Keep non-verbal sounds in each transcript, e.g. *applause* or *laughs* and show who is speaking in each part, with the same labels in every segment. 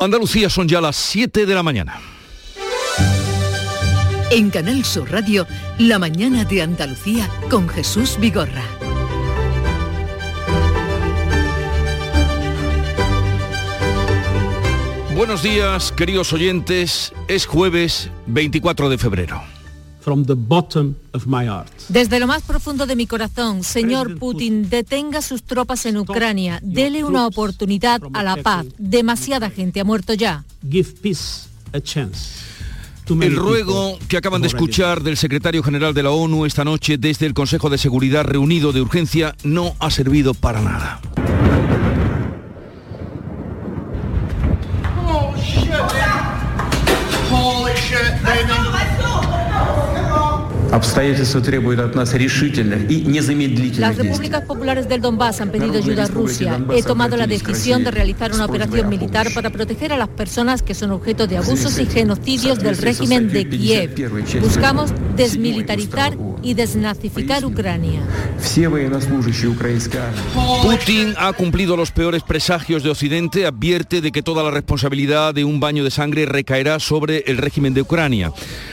Speaker 1: Andalucía son ya las 7 de la mañana.
Speaker 2: En Canal Sur Radio, La mañana de Andalucía con Jesús Vigorra.
Speaker 1: Buenos días, queridos oyentes. Es jueves 24 de febrero.
Speaker 3: From the bottom of my heart.
Speaker 4: Desde lo más profundo de mi corazón, señor Putin, detenga sus tropas en Ucrania, dele una oportunidad a la paz. Demasiada gente ha muerto ya.
Speaker 3: Give peace a chance.
Speaker 1: El ruego que acaban de escuchar del secretario general de la ONU esta noche desde el Consejo de Seguridad reunido de urgencia no ha servido para nada.
Speaker 4: Las repúblicas populares del Donbass han pedido ayuda a Rusia. He tomado la decisión de realizar una operación militar para proteger a las personas que son objeto de abusos y genocidios del régimen de Kiev. Buscamos desmilitarizar y desnazificar Ucrania.
Speaker 1: Putin ha cumplido los peores presagios de Occidente, advierte de que toda la responsabilidad de un baño de sangre recaerá sobre el régimen de Ucrania.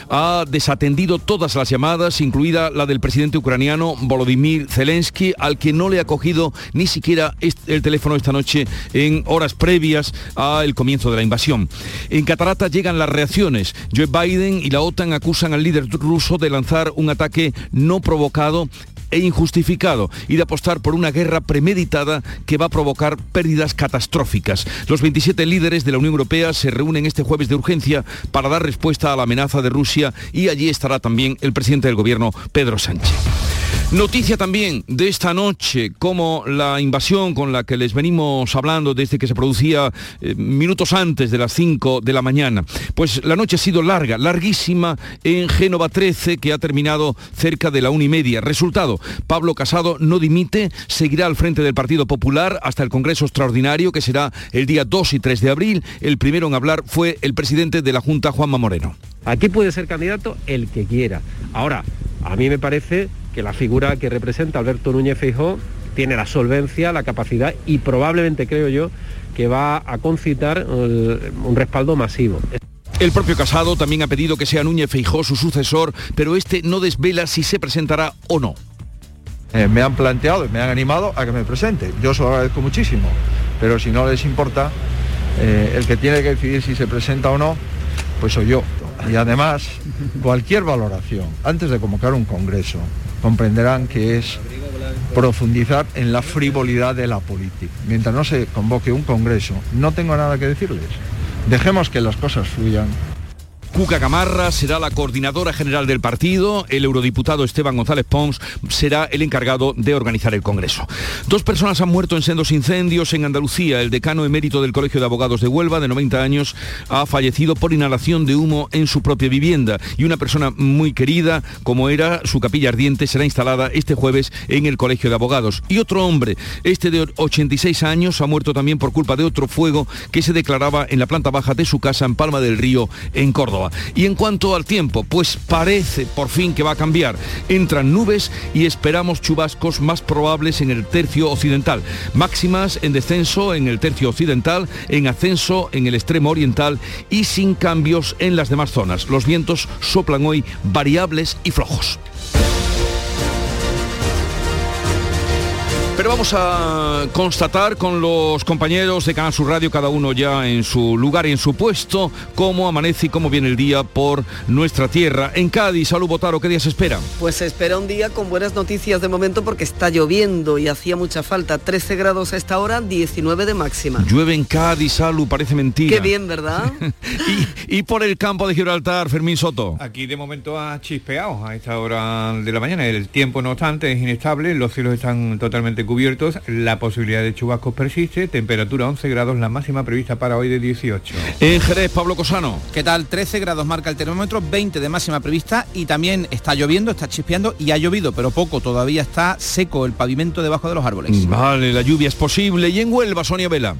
Speaker 1: Ha desatendido todas las llamadas, incluida la del presidente ucraniano Volodymyr Zelensky, al que no le ha cogido ni siquiera el teléfono esta noche en horas previas al comienzo de la invasión. En Catarata llegan las reacciones. Joe Biden y la OTAN acusan al líder ruso de lanzar un ataque no provocado e injustificado y de apostar por una guerra premeditada que va a provocar pérdidas catastróficas. Los 27 líderes de la Unión Europea se reúnen este jueves de urgencia para dar respuesta a la amenaza de Rusia y allí estará también el presidente del gobierno, Pedro Sánchez. Noticia también de esta noche, como la invasión con la que les venimos hablando desde que se producía eh, minutos antes de las 5 de la mañana. Pues la noche ha sido larga, larguísima en Génova 13, que ha terminado cerca de la una y media. Resultado, Pablo Casado no dimite, seguirá al frente del Partido Popular hasta el Congreso Extraordinario, que será el día 2 y 3 de abril. El primero en hablar fue el presidente de la Junta, Juanma Moreno.
Speaker 5: Aquí puede ser candidato el que quiera. Ahora, a mí me parece que la figura que representa Alberto Núñez Feijó tiene la solvencia, la capacidad y probablemente creo yo que va a concitar eh, un respaldo masivo.
Speaker 1: El propio Casado también ha pedido que sea Núñez Feijó su sucesor, pero este no desvela si se presentará o no.
Speaker 6: Eh, me han planteado y me han animado a que me presente. Yo se lo agradezco muchísimo, pero si no les importa, eh, el que tiene que decidir si se presenta o no, pues soy yo. Y además, cualquier valoración antes de convocar un congreso comprenderán que es profundizar en la frivolidad de la política. Mientras no se convoque un congreso, no tengo nada que decirles. Dejemos que las cosas fluyan.
Speaker 1: Cuca Gamarra será la coordinadora general del partido, el eurodiputado Esteban González Pons será el encargado de organizar el Congreso. Dos personas han muerto en sendos incendios en Andalucía. El decano emérito del Colegio de Abogados de Huelva, de 90 años, ha fallecido por inhalación de humo en su propia vivienda y una persona muy querida, como era su capilla ardiente, será instalada este jueves en el Colegio de Abogados. Y otro hombre, este de 86 años, ha muerto también por culpa de otro fuego que se declaraba en la planta baja de su casa en Palma del Río, en Córdoba. Y en cuanto al tiempo, pues parece por fin que va a cambiar. Entran nubes y esperamos chubascos más probables en el tercio occidental. Máximas en descenso en el tercio occidental, en ascenso en el extremo oriental y sin cambios en las demás zonas. Los vientos soplan hoy variables y flojos. Pero vamos a constatar con los compañeros de Canal Sur Radio, cada uno ya en su lugar y en su puesto, cómo amanece y cómo viene el día por nuestra tierra. En Cádiz, salud Botaro, ¿qué día se espera?
Speaker 7: Pues se espera un día con buenas noticias de momento porque está lloviendo y hacía mucha falta. 13 grados a esta hora, 19 de máxima.
Speaker 1: Llueve en Cádiz, salud, parece mentira.
Speaker 7: Qué bien, ¿verdad? *laughs*
Speaker 1: y, por el campo de Gibraltar, Fermín Soto.
Speaker 8: Aquí de momento ha chispeado a esta hora de la mañana. El tiempo, no obstante, es inestable, los cielos están totalmente cubiertos, la posibilidad de chubascos persiste, temperatura 11 grados, la máxima prevista para hoy de 18.
Speaker 1: En Jerez, Pablo Cosano.
Speaker 9: ¿Qué tal? 13 grados marca el termómetro, 20 de máxima prevista y también está lloviendo, está chispeando y ha llovido, pero poco, todavía está seco el pavimento debajo de los árboles.
Speaker 1: Vale, la lluvia es posible. Y en Huelva, Sonia Vela.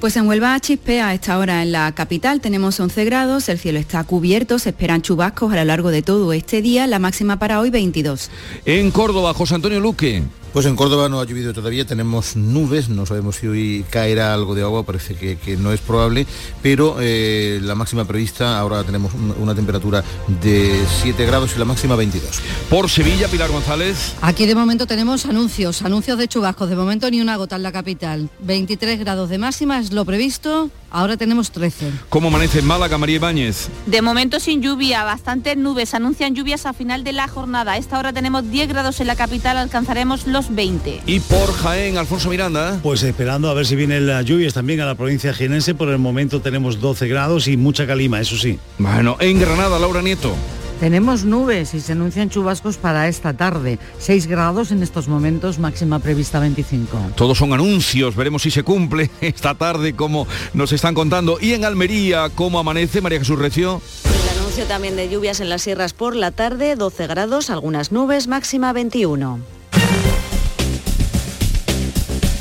Speaker 10: Pues en Huelva chispea a esta hora en la capital. Tenemos 11 grados, el cielo está cubierto, se esperan chubascos a lo largo de todo este día, la máxima para hoy 22.
Speaker 1: En Córdoba, José Antonio Luque.
Speaker 11: Pues en Córdoba no ha llovido todavía, tenemos nubes, no sabemos si hoy caerá algo de agua, parece que, no es probable, pero eh, la máxima prevista, ahora tenemos una temperatura de 7 grados y la máxima 22.
Speaker 1: Por Sevilla, Pilar González.
Speaker 12: Aquí de momento tenemos anuncios, anuncios de chubascos, de momento ni una gota en la capital. 23 grados de máxima es lo previsto, ahora tenemos 13.
Speaker 1: ¿Cómo amanece en Málaga, María Ibáñez?
Speaker 13: De momento sin lluvia, bastantes nubes, anuncian lluvias a final de la jornada. A esta hora tenemos 10 grados en la capital, alcanzaremos los 20.
Speaker 1: ¿Y por Jaén, Alfonso Miranda?
Speaker 14: Pues esperando a ver si vienen las lluvias también a la provincia jienense. Por el momento tenemos 12 grados y mucha calima, eso sí.
Speaker 1: Bueno, en Granada, Laura Nieto.
Speaker 15: Tenemos nubes y se anuncian chubascos para esta tarde. 6 grados en estos momentos, máxima prevista 25.
Speaker 1: Todos son anuncios, veremos si se cumple *laughs* esta tarde como nos están contando. Y en Almería, ¿cómo amanece María Jesús Recio?
Speaker 16: El anuncio también de lluvias en las sierras por la tarde, 12 grados, algunas nubes, máxima 21.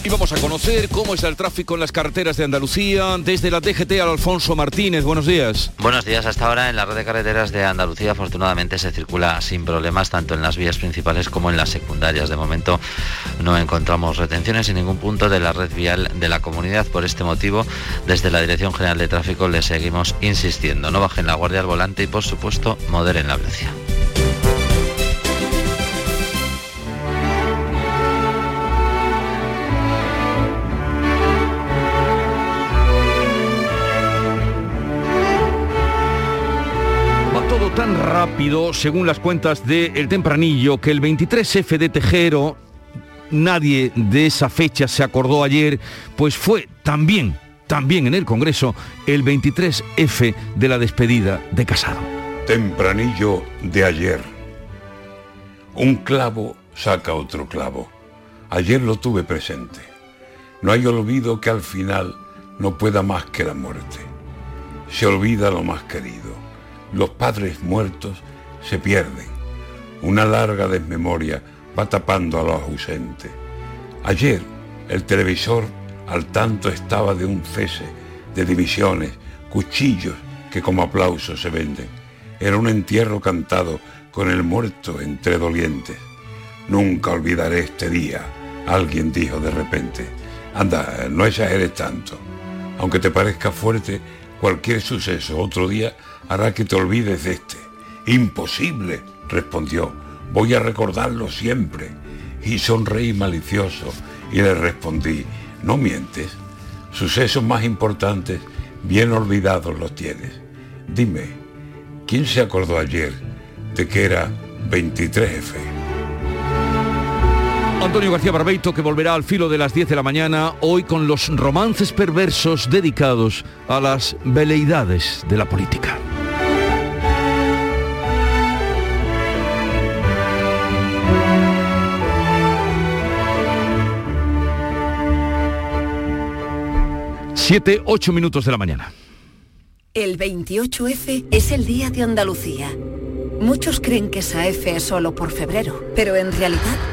Speaker 1: Y vamos a conocer cómo está el tráfico en las carreteras de Andalucía. Desde la DGT al Alfonso Martínez, buenos días.
Speaker 17: Buenos días, hasta ahora en la red de carreteras de Andalucía afortunadamente se circula sin problemas tanto en las vías principales como en las secundarias. De momento no encontramos retenciones en ningún punto de la red vial de la comunidad. Por este motivo, desde la Dirección General de Tráfico le seguimos insistiendo. No bajen la guardia al volante y por supuesto moderen la velocidad.
Speaker 1: Tan rápido, según las cuentas de El Tempranillo, que el 23F de Tejero, nadie de esa fecha se acordó ayer, pues fue también, también en el Congreso, el 23F de la despedida de Casado.
Speaker 18: Tempranillo de ayer. Un clavo saca otro clavo. Ayer lo tuve presente. No hay olvido que al final no pueda más que la muerte. Se olvida lo más querido los padres muertos se pierden. Una larga desmemoria va tapando a los ausentes. Ayer el televisor al tanto estaba de un cese, de divisiones, cuchillos que como aplausos se venden. Era un entierro cantado con el muerto entre dolientes. Nunca olvidaré este día, alguien dijo de repente. Anda, no exageres tanto. Aunque te parezca fuerte, cualquier suceso otro día hará que te olvides de este. Imposible, respondió. Voy a recordarlo siempre. Y sonreí malicioso y le respondí, no mientes. Sucesos más importantes, bien olvidados los tienes. Dime, ¿quién se acordó ayer de que era 23F?
Speaker 1: Antonio García Barbeito que volverá al filo de las 10 de la mañana hoy con los romances perversos dedicados a las veleidades de la política. Siete, ocho minutos de la mañana.
Speaker 19: El 28F es el Día de Andalucía. Muchos creen que esa F es solo por febrero, pero en realidad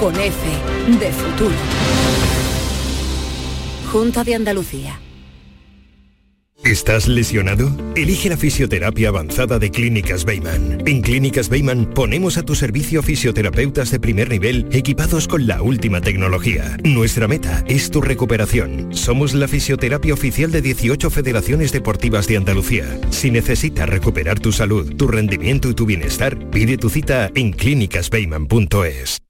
Speaker 19: con F de futuro. Junta de Andalucía.
Speaker 20: ¿Estás lesionado? Elige la fisioterapia avanzada de Clínicas Beyman. En Clínicas Beyman ponemos a tu servicio fisioterapeutas de primer nivel equipados con la última tecnología. Nuestra meta es tu recuperación. Somos la fisioterapia oficial de 18 federaciones deportivas de Andalucía. Si necesitas recuperar tu salud, tu rendimiento y tu bienestar, pide tu cita en clínicasbeyman.es.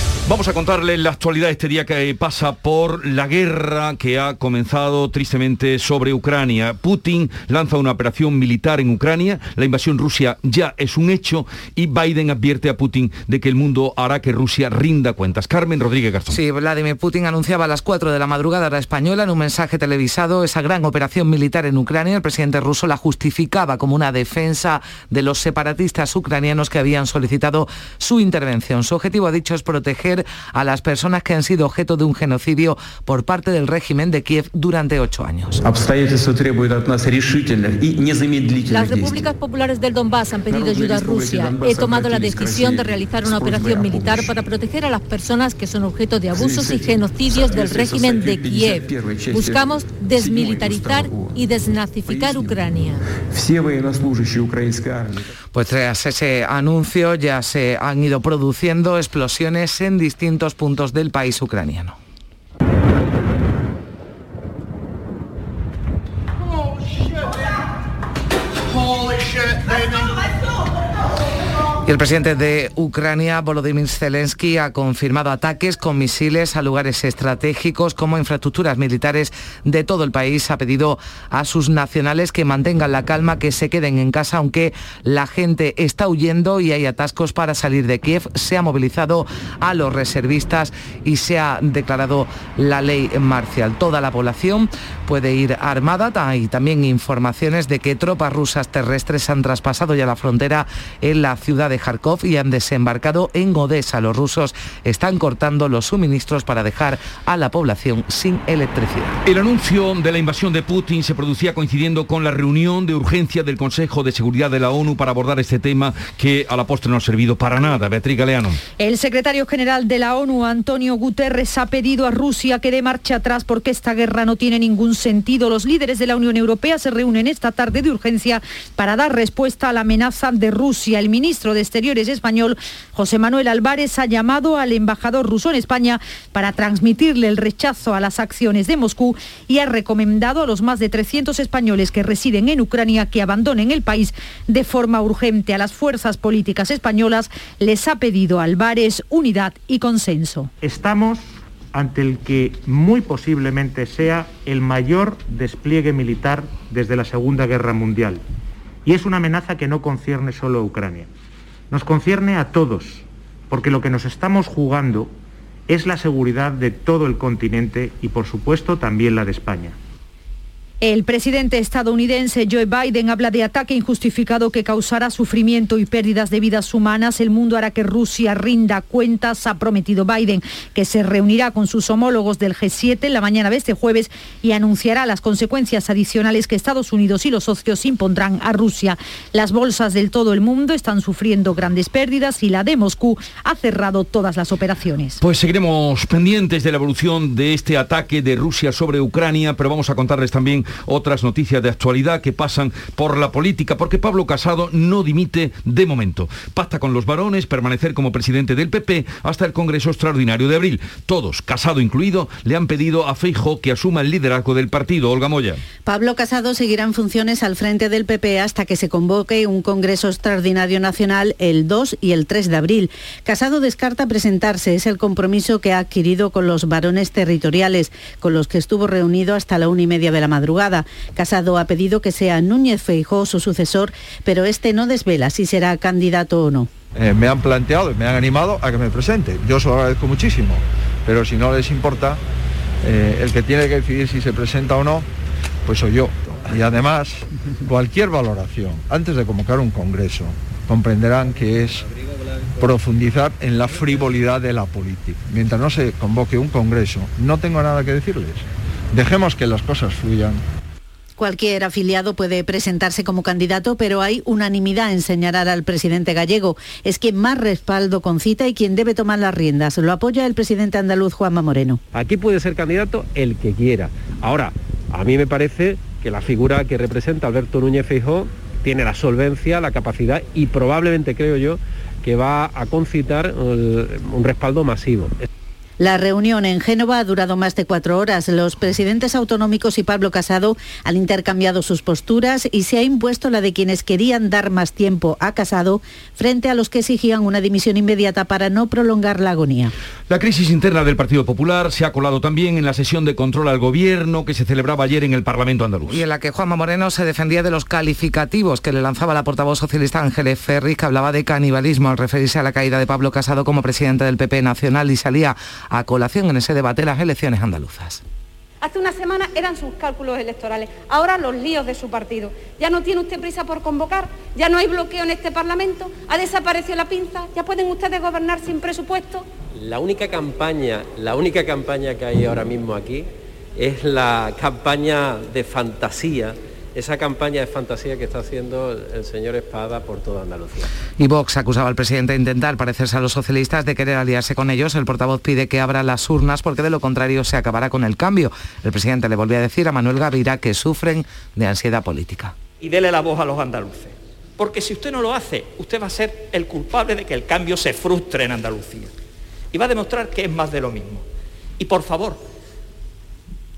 Speaker 1: Vamos a contarle la actualidad este día que pasa por la guerra que ha comenzado tristemente sobre Ucrania. Putin lanza una operación militar en Ucrania, la invasión Rusia ya es un hecho y Biden advierte a Putin de que el mundo hará que Rusia rinda cuentas. Carmen Rodríguez Garzón.
Speaker 21: Sí, Vladimir Putin anunciaba a las 4 de la madrugada hora española en un mensaje televisado esa gran operación militar en Ucrania. El presidente ruso la justificaba como una defensa de los separatistas ucranianos que habían solicitado su intervención. Su objetivo, ha dicho, es proteger a las personas que han sido objeto de un genocidio por parte del régimen de Kiev durante ocho años.
Speaker 4: Las repúblicas populares del Donbass han pedido ayuda a Rusia. He tomado la decisión de realizar una operación militar para proteger a las personas que son objeto de abusos y genocidios del régimen de Kiev. Buscamos desmilitarizar y desnazificar Ucrania.
Speaker 21: Pues tras ese anuncio ya se han ido produciendo explosiones en distintos puntos del país ucraniano. El presidente de Ucrania, Volodymyr Zelensky, ha confirmado ataques con misiles a lugares estratégicos como infraestructuras militares de todo el país. Ha pedido a sus nacionales que mantengan la calma, que se queden en casa, aunque la gente está huyendo y hay atascos para salir de Kiev. Se ha movilizado a los reservistas y se ha declarado la ley marcial. Toda la población puede ir armada. Hay también informaciones de que tropas rusas terrestres han traspasado ya la frontera en la ciudad de Kharkov y han desembarcado en Odessa. Los rusos están cortando los suministros para dejar a la población sin electricidad.
Speaker 1: El anuncio de la invasión de Putin se producía coincidiendo con la reunión de urgencia del Consejo de Seguridad de la ONU para abordar este tema que a la postre no ha servido para nada. Beatriz Galeano.
Speaker 22: El secretario general de la ONU, Antonio Guterres, ha pedido a Rusia que dé marcha atrás porque esta guerra no tiene ningún sentido. Los líderes de la Unión Europea se reúnen esta tarde de urgencia para dar respuesta a la amenaza de Rusia. El ministro de Exteriores español, José Manuel Álvarez, ha llamado al embajador ruso en España para transmitirle el rechazo a las acciones de Moscú y ha recomendado a los más de 300 españoles que residen en Ucrania que abandonen el país de forma urgente. A las fuerzas políticas españolas les ha pedido Álvarez unidad y consenso.
Speaker 23: Estamos ante el que muy posiblemente sea el mayor despliegue militar desde la Segunda Guerra Mundial. Y es una amenaza que no concierne solo a Ucrania nos concierne a todos, porque lo que nos estamos jugando es la seguridad de todo el continente y por supuesto también la de España.
Speaker 22: El presidente estadounidense Joe Biden habla de ataque injustificado que causará sufrimiento y pérdidas de vidas humanas. El mundo hará que Rusia rinda cuentas. Ha prometido Biden que se reunirá con sus homólogos del G7 en la mañana de este jueves y anunciará las consecuencias adicionales que Estados Unidos y los socios impondrán a Rusia. Las bolsas del todo el mundo están sufriendo grandes pérdidas y la de Moscú ha cerrado todas las operaciones.
Speaker 1: Pues seguiremos pendientes de la evolución de este ataque de Rusia sobre Ucrania, pero vamos a contarles también otras noticias de actualidad que pasan por la política, porque Pablo Casado no dimite de momento. Pacta con los varones permanecer como presidente del PP hasta el Congreso Extraordinario de abril. Todos, Casado incluido, le han pedido a Feijo que asuma el liderazgo del partido. Olga Moya.
Speaker 10: Pablo Casado seguirá en funciones al frente del PP hasta que se convoque un Congreso Extraordinario Nacional el 2 y el 3 de abril. Casado descarta presentarse, es el compromiso que ha adquirido con los varones territoriales, con los que estuvo reunido hasta la una y media de la madrugada. Casado ha pedido que sea Núñez Feijó su sucesor, pero este no desvela si será candidato o no.
Speaker 6: Eh, me han planteado y me han animado a que me presente. Yo se lo agradezco muchísimo, pero si no les importa, eh, el que tiene que decidir si se presenta o no, pues soy yo. Y además, cualquier valoración, antes de convocar un congreso, comprenderán que es profundizar en la frivolidad de la política. Mientras no se convoque un congreso, no tengo nada que decirles. Dejemos que las cosas fluyan.
Speaker 10: Cualquier afiliado puede presentarse como candidato, pero hay unanimidad en señalar al presidente gallego. Es quien más respaldo concita y quien debe tomar las riendas. Lo apoya el presidente andaluz Juanma Moreno.
Speaker 5: Aquí puede ser candidato el que quiera. Ahora, a mí me parece que la figura que representa Alberto Núñez Feijó tiene la solvencia, la capacidad y probablemente creo yo que va a concitar un respaldo masivo.
Speaker 10: La reunión en Génova ha durado más de cuatro horas. Los presidentes autonómicos y Pablo Casado han intercambiado sus posturas y se ha impuesto la de quienes querían dar más tiempo a Casado frente a los que exigían una dimisión inmediata para no prolongar la agonía.
Speaker 1: La crisis interna del Partido Popular se ha colado también en la sesión de control al gobierno que se celebraba ayer en el Parlamento andaluz.
Speaker 21: Y en la que Juanma Moreno se defendía de los calificativos que le lanzaba la portavoz socialista Ángeles Ferri, que hablaba de canibalismo al referirse a la caída de Pablo Casado como presidente del PP nacional y salía a colación en ese debate las elecciones andaluzas.
Speaker 24: Hace una semana eran sus cálculos electorales, ahora los líos de su partido. Ya no tiene usted prisa por convocar, ya no hay bloqueo en este Parlamento, ha desaparecido la pinza, ya pueden ustedes gobernar sin presupuesto.
Speaker 25: La única campaña, la única campaña que hay ahora mismo aquí es la campaña de fantasía esa campaña de fantasía que está haciendo el señor Espada por toda Andalucía.
Speaker 21: Y Vox acusaba al presidente de intentar parecerse a los socialistas de querer aliarse con ellos. El portavoz pide que abra las urnas porque de lo contrario se acabará con el cambio. El presidente le volvió a decir a Manuel Gavira que sufren de ansiedad política.
Speaker 26: Y dele la voz a los andaluces. Porque si usted no lo hace, usted va a ser el culpable de que el cambio se frustre en Andalucía. Y va a demostrar que es más de lo mismo. Y por favor,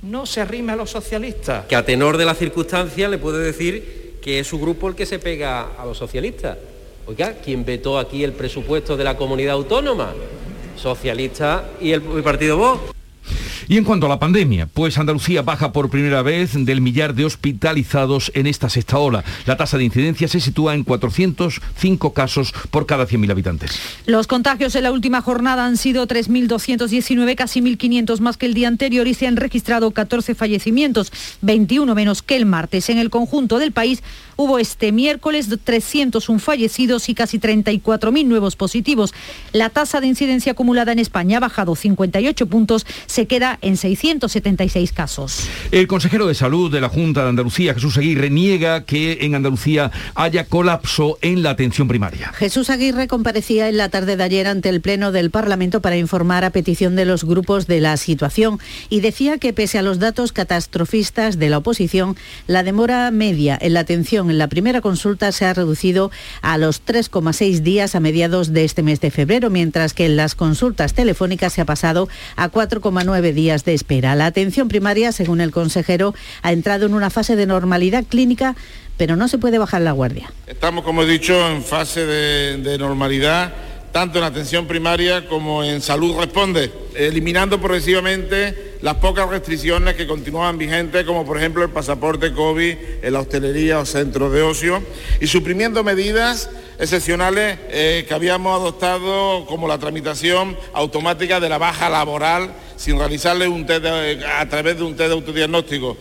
Speaker 26: no se arrime a los socialistas.
Speaker 25: Que a tenor de la circunstancia le puede decir que es su grupo el que se pega a los socialistas. Oiga, ¿quién vetó aquí el presupuesto de la comunidad autónoma? Socialista y el, el partido Vox.
Speaker 1: Y en cuanto a la pandemia, pues Andalucía baja por primera vez del millar de hospitalizados en esta sexta ola. La tasa de incidencia se sitúa en 405 casos por cada 100.000 habitantes.
Speaker 22: Los contagios en la última jornada han sido 3.219, casi 1.500 más que el día anterior y se han registrado 14 fallecimientos, 21 menos que el martes. En el conjunto del país hubo este miércoles 301 fallecidos y casi 34.000 nuevos positivos. La tasa de incidencia acumulada en España ha bajado 58 puntos, se queda en 676 casos.
Speaker 1: El consejero de Salud de la Junta de Andalucía, Jesús Aguirre, niega que en Andalucía haya colapso en la atención primaria.
Speaker 10: Jesús Aguirre comparecía en la tarde de ayer ante el Pleno del Parlamento para informar a petición de los grupos de la situación y decía que pese a los datos catastrofistas de la oposición, la demora media en la atención en la primera consulta se ha reducido a los 3,6 días a mediados de este mes de febrero, mientras que en las consultas telefónicas se ha pasado a 4,9 días de espera. La atención primaria, según el consejero, ha entrado en una fase de normalidad clínica, pero no se puede bajar la guardia.
Speaker 27: Estamos, como he dicho, en fase de, de normalidad tanto en atención primaria como en salud responde, eliminando progresivamente las pocas restricciones que continuaban vigentes, como por ejemplo el pasaporte COVID en la hostelería o centros de ocio, y suprimiendo medidas excepcionales eh, que habíamos adoptado, como la tramitación automática de la baja laboral sin realizarle un test a través de un test de autodiagnóstico.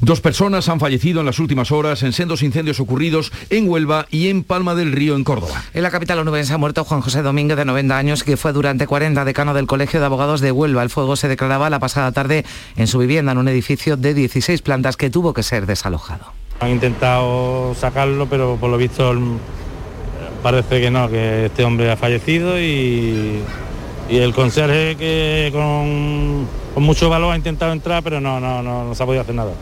Speaker 1: Dos personas han fallecido en las últimas horas en sendos incendios ocurridos en Huelva y en Palma del Río, en Córdoba.
Speaker 21: En la capital onubense ha muerto Juan José Domínguez, de 90 años, que fue durante 40 decano del Colegio de Abogados de Huelva. El fuego se declaraba la pasada tarde en su vivienda, en un edificio de 16 plantas que tuvo que ser desalojado.
Speaker 28: Han intentado sacarlo, pero por lo visto parece que no, que este hombre ha fallecido y, y el conserje que con, con, mucho valor ha intentado entrar, pero no, no, no, no se ha podido hacer nada.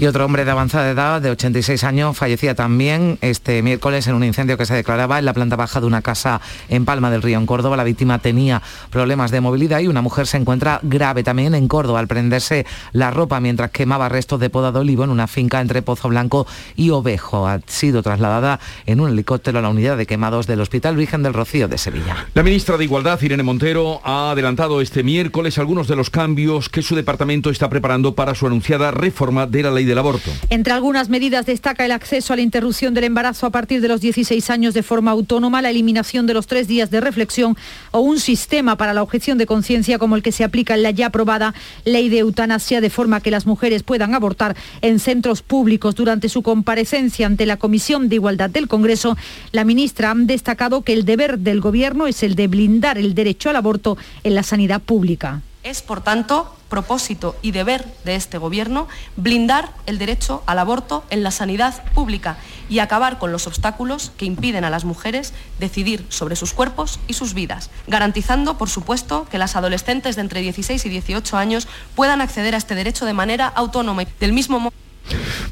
Speaker 21: Y otro hombre de avanzada edad, de 86 años, fallecía también este miércoles en un incendio que se declaraba en la planta baja de una casa en Palma del Río, en Córdoba. La víctima tenía problemas de movilidad y una mujer se encuentra grave también en Córdoba al prenderse la ropa mientras quemaba restos de poda de olivo en una finca entre Pozo Blanco y Ovejo. Ha sido trasladada en un helicóptero a la unidad de quemados del Hospital Virgen del Rocío de Sevilla.
Speaker 1: La ministra de Igualdad, Irene Montero, ha adelantado este miércoles algunos de los cambios que su departamento está preparando para su anunciada reforma de la ley aborto.
Speaker 22: Entre algunas medidas destaca el acceso a la interrupción del embarazo a partir de los 16 años de forma autónoma, la eliminación de los tres días de reflexión o un sistema para la objeción de conciencia como el que se aplica en la ya aprobada ley de eutanasia, de forma que las mujeres puedan abortar en centros públicos. Durante su comparecencia ante la Comisión de Igualdad del Congreso, la ministra ha destacado que el deber del Gobierno es el de blindar el derecho al aborto en la sanidad pública.
Speaker 29: Es, por tanto, propósito y deber de este Gobierno blindar el derecho al aborto en la sanidad pública y acabar con los obstáculos que impiden a las mujeres decidir sobre sus cuerpos y sus vidas, garantizando, por supuesto, que las adolescentes de entre 16 y 18 años puedan acceder a este derecho de manera autónoma. Del mismo modo,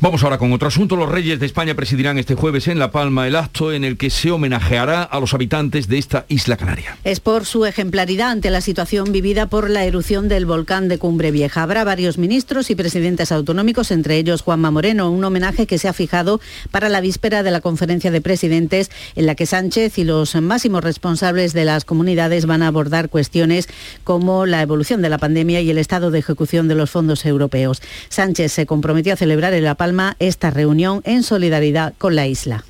Speaker 1: Vamos ahora con otro asunto. Los reyes de España presidirán este jueves en La Palma el acto en el que se homenajeará a los habitantes de esta isla canaria.
Speaker 10: Es por su ejemplaridad ante la situación vivida por la erupción del volcán de Cumbre Vieja. Habrá varios ministros y presidentes autonómicos, entre ellos Juanma Moreno, un homenaje que se ha fijado para la víspera de la conferencia de presidentes en la que Sánchez y los máximos responsables de las comunidades van a abordar cuestiones como la evolución de la pandemia y el estado de ejecución de los fondos europeos. Sánchez se comprometió a celebrar en La Palma esta reunión en solidaridad con la isla.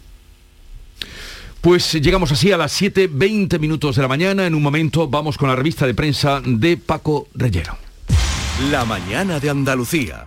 Speaker 1: Pues llegamos así a las 7.20 minutos de la mañana. En un momento vamos con la revista de prensa de Paco Reyero.
Speaker 30: La mañana de Andalucía.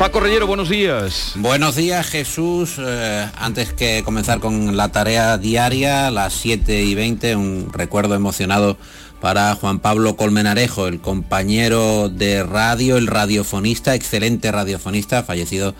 Speaker 1: Paco Reyero, buenos días.
Speaker 31: Buenos días, Jesús. Eh, antes que comenzar con la tarea diaria, las 7 y 20, un recuerdo emocionado para Juan Pablo Colmenarejo, el compañero de radio, el radiofonista, excelente radiofonista, fallecido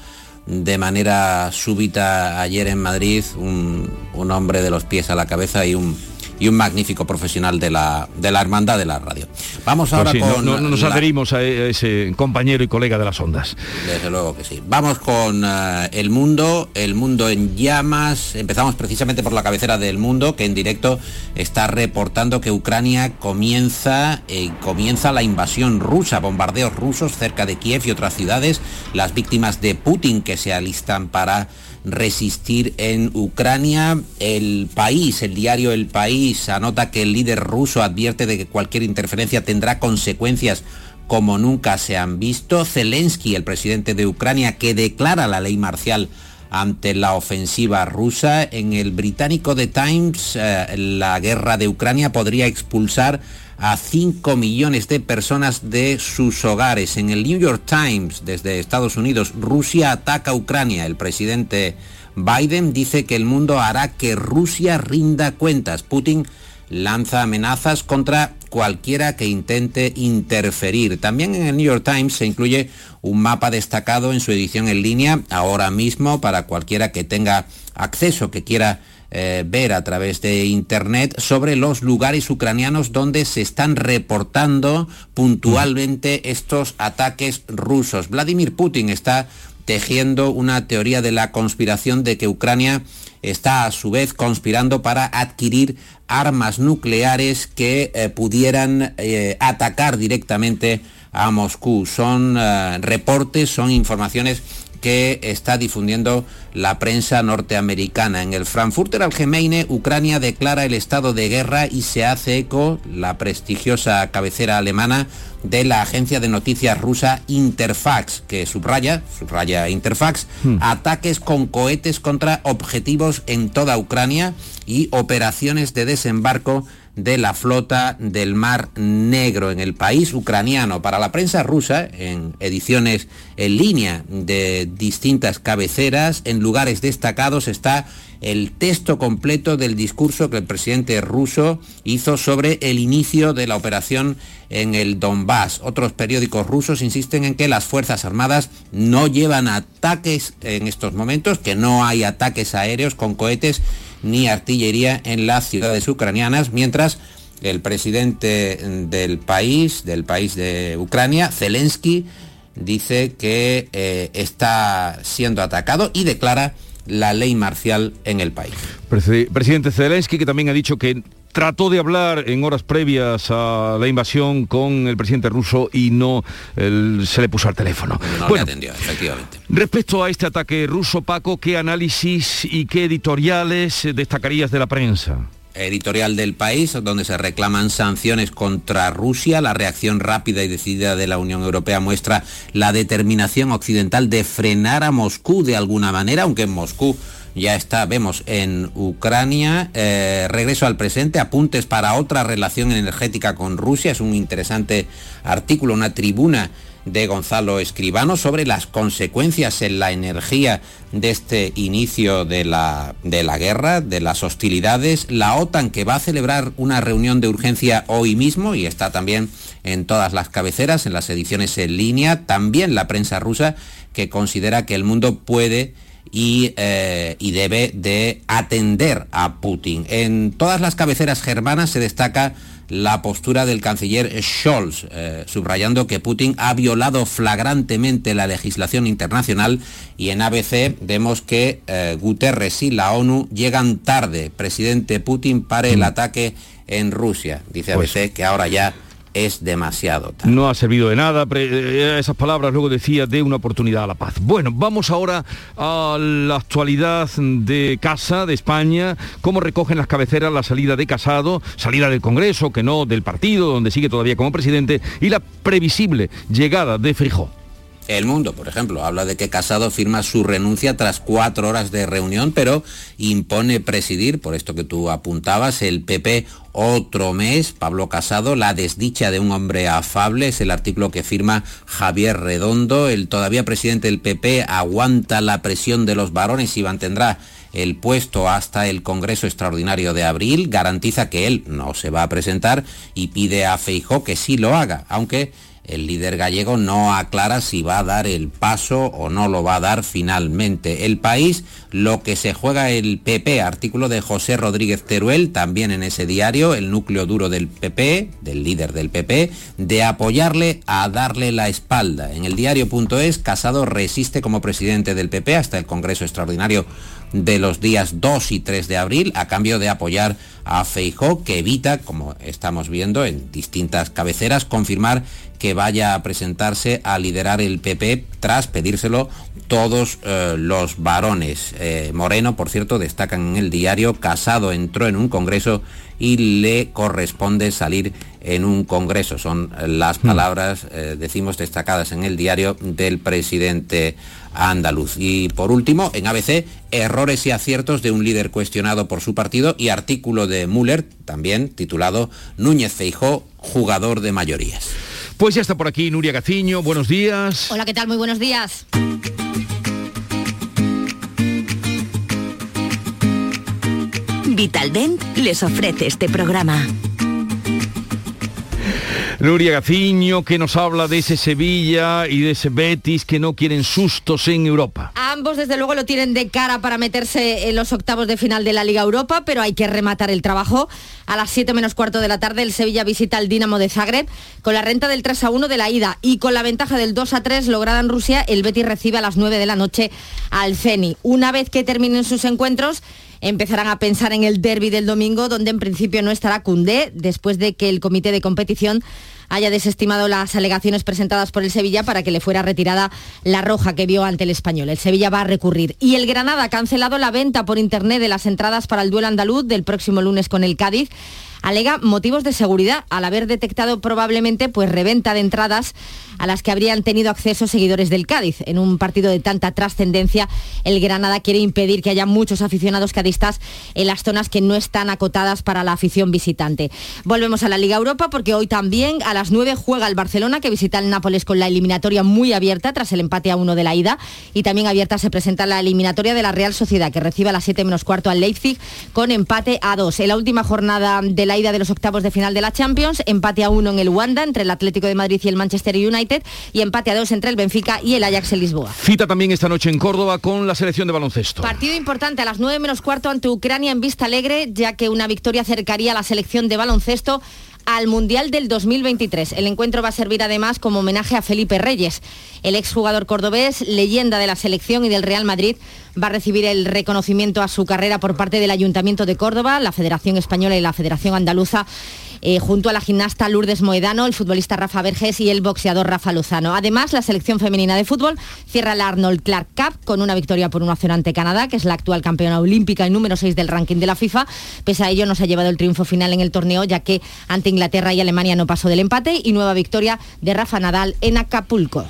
Speaker 31: de manera súbita ayer en Madrid, un hombre de los pies a la cabeza y un y un magnífico profesional de la, de la hermandad de la radio. Vamos ahora
Speaker 1: pues
Speaker 31: con...
Speaker 1: No, nos adherimos a ese compañero y colega de las ondas.
Speaker 31: Desde luego que sí. Vamos con eh, El Mundo, El Mundo en llamas. Empezamos precisamente por la cabecera del Mundo, que en directo está reportando que Ucrania comienza, eh, comienza la invasión rusa, bombardeos rusos cerca de Kiev y otras ciudades, las víctimas de Putin que se alistan para resistir en Ucrania. El país, el diario El País, anota que el líder ruso advierte de que cualquier interferencia tendrá consecuencias como nunca se han visto. Zelensky, el presidente de Ucrania, que declara la ley marcial ante la ofensiva rusa. En el británico The Times, eh, la guerra de Ucrania podría expulsar a 5 millones de personas de sus hogares. En el New York Times, desde Estados Unidos, Rusia ataca a Ucrania. El presidente Biden dice que el mundo hará que Rusia rinda cuentas. Putin lanza amenazas contra cualquiera que intente interferir. También en el New York Times se incluye un mapa destacado en su edición en línea ahora mismo para cualquiera que tenga acceso, que quiera eh, ver a través de Internet sobre los lugares ucranianos donde se están reportando puntualmente estos ataques rusos. Vladimir Putin está tejiendo una teoría de la conspiración de que Ucrania está a su vez conspirando para adquirir armas nucleares que eh, pudieran eh, atacar directamente a Moscú. Son reportes, son informaciones que está difundiendo la prensa norteamericana. En el Frankfurter Allgemeine, Ucrania declara el estado de guerra y se hace eco la prestigiosa cabecera alemana de la agencia de noticias rusa Interfax, que subraya, subraya Interfax, hmm. ataques con cohetes contra objetivos en toda Ucrania y operaciones de desembarco de la flota del Mar Negro en el país ucraniano. Para la prensa rusa, en ediciones en línea de distintas cabeceras, en lugares destacados está el texto completo del discurso que el presidente ruso hizo sobre el inicio de la operación en el Donbass. Otros periódicos rusos insisten en que las Fuerzas Armadas no llevan ataques en estos momentos, que no hay ataques aéreos con cohetes ni artillería en las ciudades ucranianas, mientras el presidente del país, del país de Ucrania, Zelensky, dice que eh, está siendo atacado y declara la ley marcial en el país.
Speaker 1: Presidente Zelensky, que también ha dicho que trató de hablar en horas previas a la invasión con el presidente ruso y no se le puso al teléfono.
Speaker 31: No le atendió, efectivamente.
Speaker 1: Respecto a este ataque ruso, Paco, ¿qué análisis y qué editoriales destacarías de la prensa?
Speaker 31: editorial del país, donde se reclaman sanciones contra Rusia. La reacción rápida y decidida de la Unión Europea muestra la determinación occidental de frenar a Moscú de alguna manera, aunque en Moscú ya está, vemos, en Ucrania. Eh, regreso al presente, apuntes para otra relación energética con Rusia. Es un interesante artículo, una tribuna de Gonzalo Escribano sobre las consecuencias en la energía de este inicio de la, de la guerra, de las hostilidades, la OTAN que va a celebrar una reunión de urgencia hoy mismo y está también en todas las cabeceras, en las ediciones en línea, también la prensa rusa que considera que el mundo puede y, eh, y, debe de atender a Putin. En todas las cabeceras germanas se destaca la postura del canciller Scholz, eh, subrayando que Putin ha violado flagrantemente la legislación internacional y en ABC vemos que eh, Guterres y la ONU llegan tarde. Presidente Putin pare el mm. ataque en Rusia. Dice ABC pues que ahora ya es demasiado tarde.
Speaker 1: No ha servido de nada, eh, esas palabras luego decía de una oportunidad a la paz. Bueno, vamos ahora a la actualidad de casa, de España, cómo recogen las cabeceras la salida de Casado, salida del Congreso, que no del partido, donde sigue todavía como presidente, y la previsible llegada de Frijó.
Speaker 31: El Mundo, por ejemplo, habla de que Casado firma su renuncia tras cuatro horas de reunión, pero impone presidir, por esto que tú apuntabas, el PP otro mes. Pablo Casado, la desdicha de un hombre afable, es el artículo que firma Javier Redondo. El todavía presidente del PP aguanta la presión de los varones y mantendrá el puesto hasta el Congreso Extraordinario de abril, garantiza que él no se va a presentar y pide a Feijó que sí lo haga, aunque el líder gallego no aclara si va a dar el paso o no lo va a dar finalmente. El país, lo que se juega el PP, artículo de José Rodríguez Teruel, también en ese diario, el núcleo duro del PP, del líder del PP, de apoyarle a darle la espalda. En el diario.es, Casado resiste como presidente del PP hasta el Congreso Extraordinario de los días 2 y 3 de abril a cambio de apoyar a Feijó, que evita, como estamos viendo en distintas cabeceras, confirmar que vaya a presentarse a liderar el PP tras pedírselo todos eh, los varones. Eh, Moreno, por cierto, destacan en el diario, Casado entró en un congreso y le corresponde salir en un congreso. Son las hmm. palabras, eh, decimos, destacadas en el diario del presidente andaluz. Y por último, en ABC, errores y aciertos de un líder cuestionado por su partido y artículo de Müller, también titulado Núñez Feijó, jugador de mayorías.
Speaker 1: Pues ya está por aquí Nuria Gaciño, buenos días.
Speaker 32: Hola, ¿qué tal? Muy buenos días.
Speaker 33: Vitaldent les ofrece este programa.
Speaker 1: Nuria Gaciño, que nos habla de ese Sevilla y de ese Betis que no quieren sustos en Europa.
Speaker 32: Ambos, desde luego, lo tienen de cara para meterse en los octavos de final de la Liga Europa, pero hay que rematar el trabajo. A las 7 menos cuarto de la tarde, el Sevilla visita al Dinamo de Zagreb con la renta del 3 a 1 de la ida y con la ventaja del 2 a 3 lograda en Rusia, el Betis recibe a las 9 de la noche al Ceni. Una vez que terminen sus encuentros, empezarán a pensar en el derby del domingo, donde en principio no estará Cundé, después de que el comité de competición haya desestimado las alegaciones presentadas por el Sevilla para que le fuera retirada la roja que vio ante el español. El Sevilla va a recurrir. Y el Granada ha cancelado la venta por internet de las entradas para el duelo andaluz del próximo lunes con el Cádiz alega motivos de seguridad al haber detectado probablemente pues reventa de entradas a las que habrían tenido acceso seguidores del Cádiz. En un partido de tanta trascendencia, el Granada quiere impedir que haya muchos aficionados cadistas en las zonas que no están acotadas para la afición visitante. Volvemos a la Liga Europa porque hoy también a las 9 juega el Barcelona que visita el Nápoles con la eliminatoria muy abierta tras el empate a uno de la ida y también abierta se presenta la eliminatoria de la Real Sociedad que recibe a las 7 menos cuarto al Leipzig con empate a 2. En la última jornada de la ida de los octavos de final de la Champions, empate a uno en el Wanda entre el Atlético de Madrid y el Manchester United y empate a dos entre el Benfica y el Ajax en Lisboa.
Speaker 1: Cita también esta noche en Córdoba con la selección de baloncesto.
Speaker 32: Partido importante a las 9 menos cuarto ante Ucrania en Vista Alegre, ya que una victoria acercaría a la selección de baloncesto al Mundial del 2023. El encuentro va a servir además como homenaje a Felipe Reyes. El exjugador cordobés, leyenda de la selección y del Real Madrid, va a recibir el reconocimiento a su carrera por parte del Ayuntamiento de Córdoba, la Federación Española y la Federación Andaluza eh, junto a la gimnasta Lourdes Moedano, el futbolista Rafa Verges y el boxeador Rafa Luzano. Además, la selección femenina de fútbol cierra la Arnold Clark Cup con una victoria por 1 0 ante Canadá, que es la actual campeona olímpica y número 6 del ranking de la FIFA. Pese a ello, no se ha llevado el triunfo final en el torneo, ya que ante Inglaterra y Alemania no pasó del empate y nueva victoria de Rafa Nadal en Acapulco.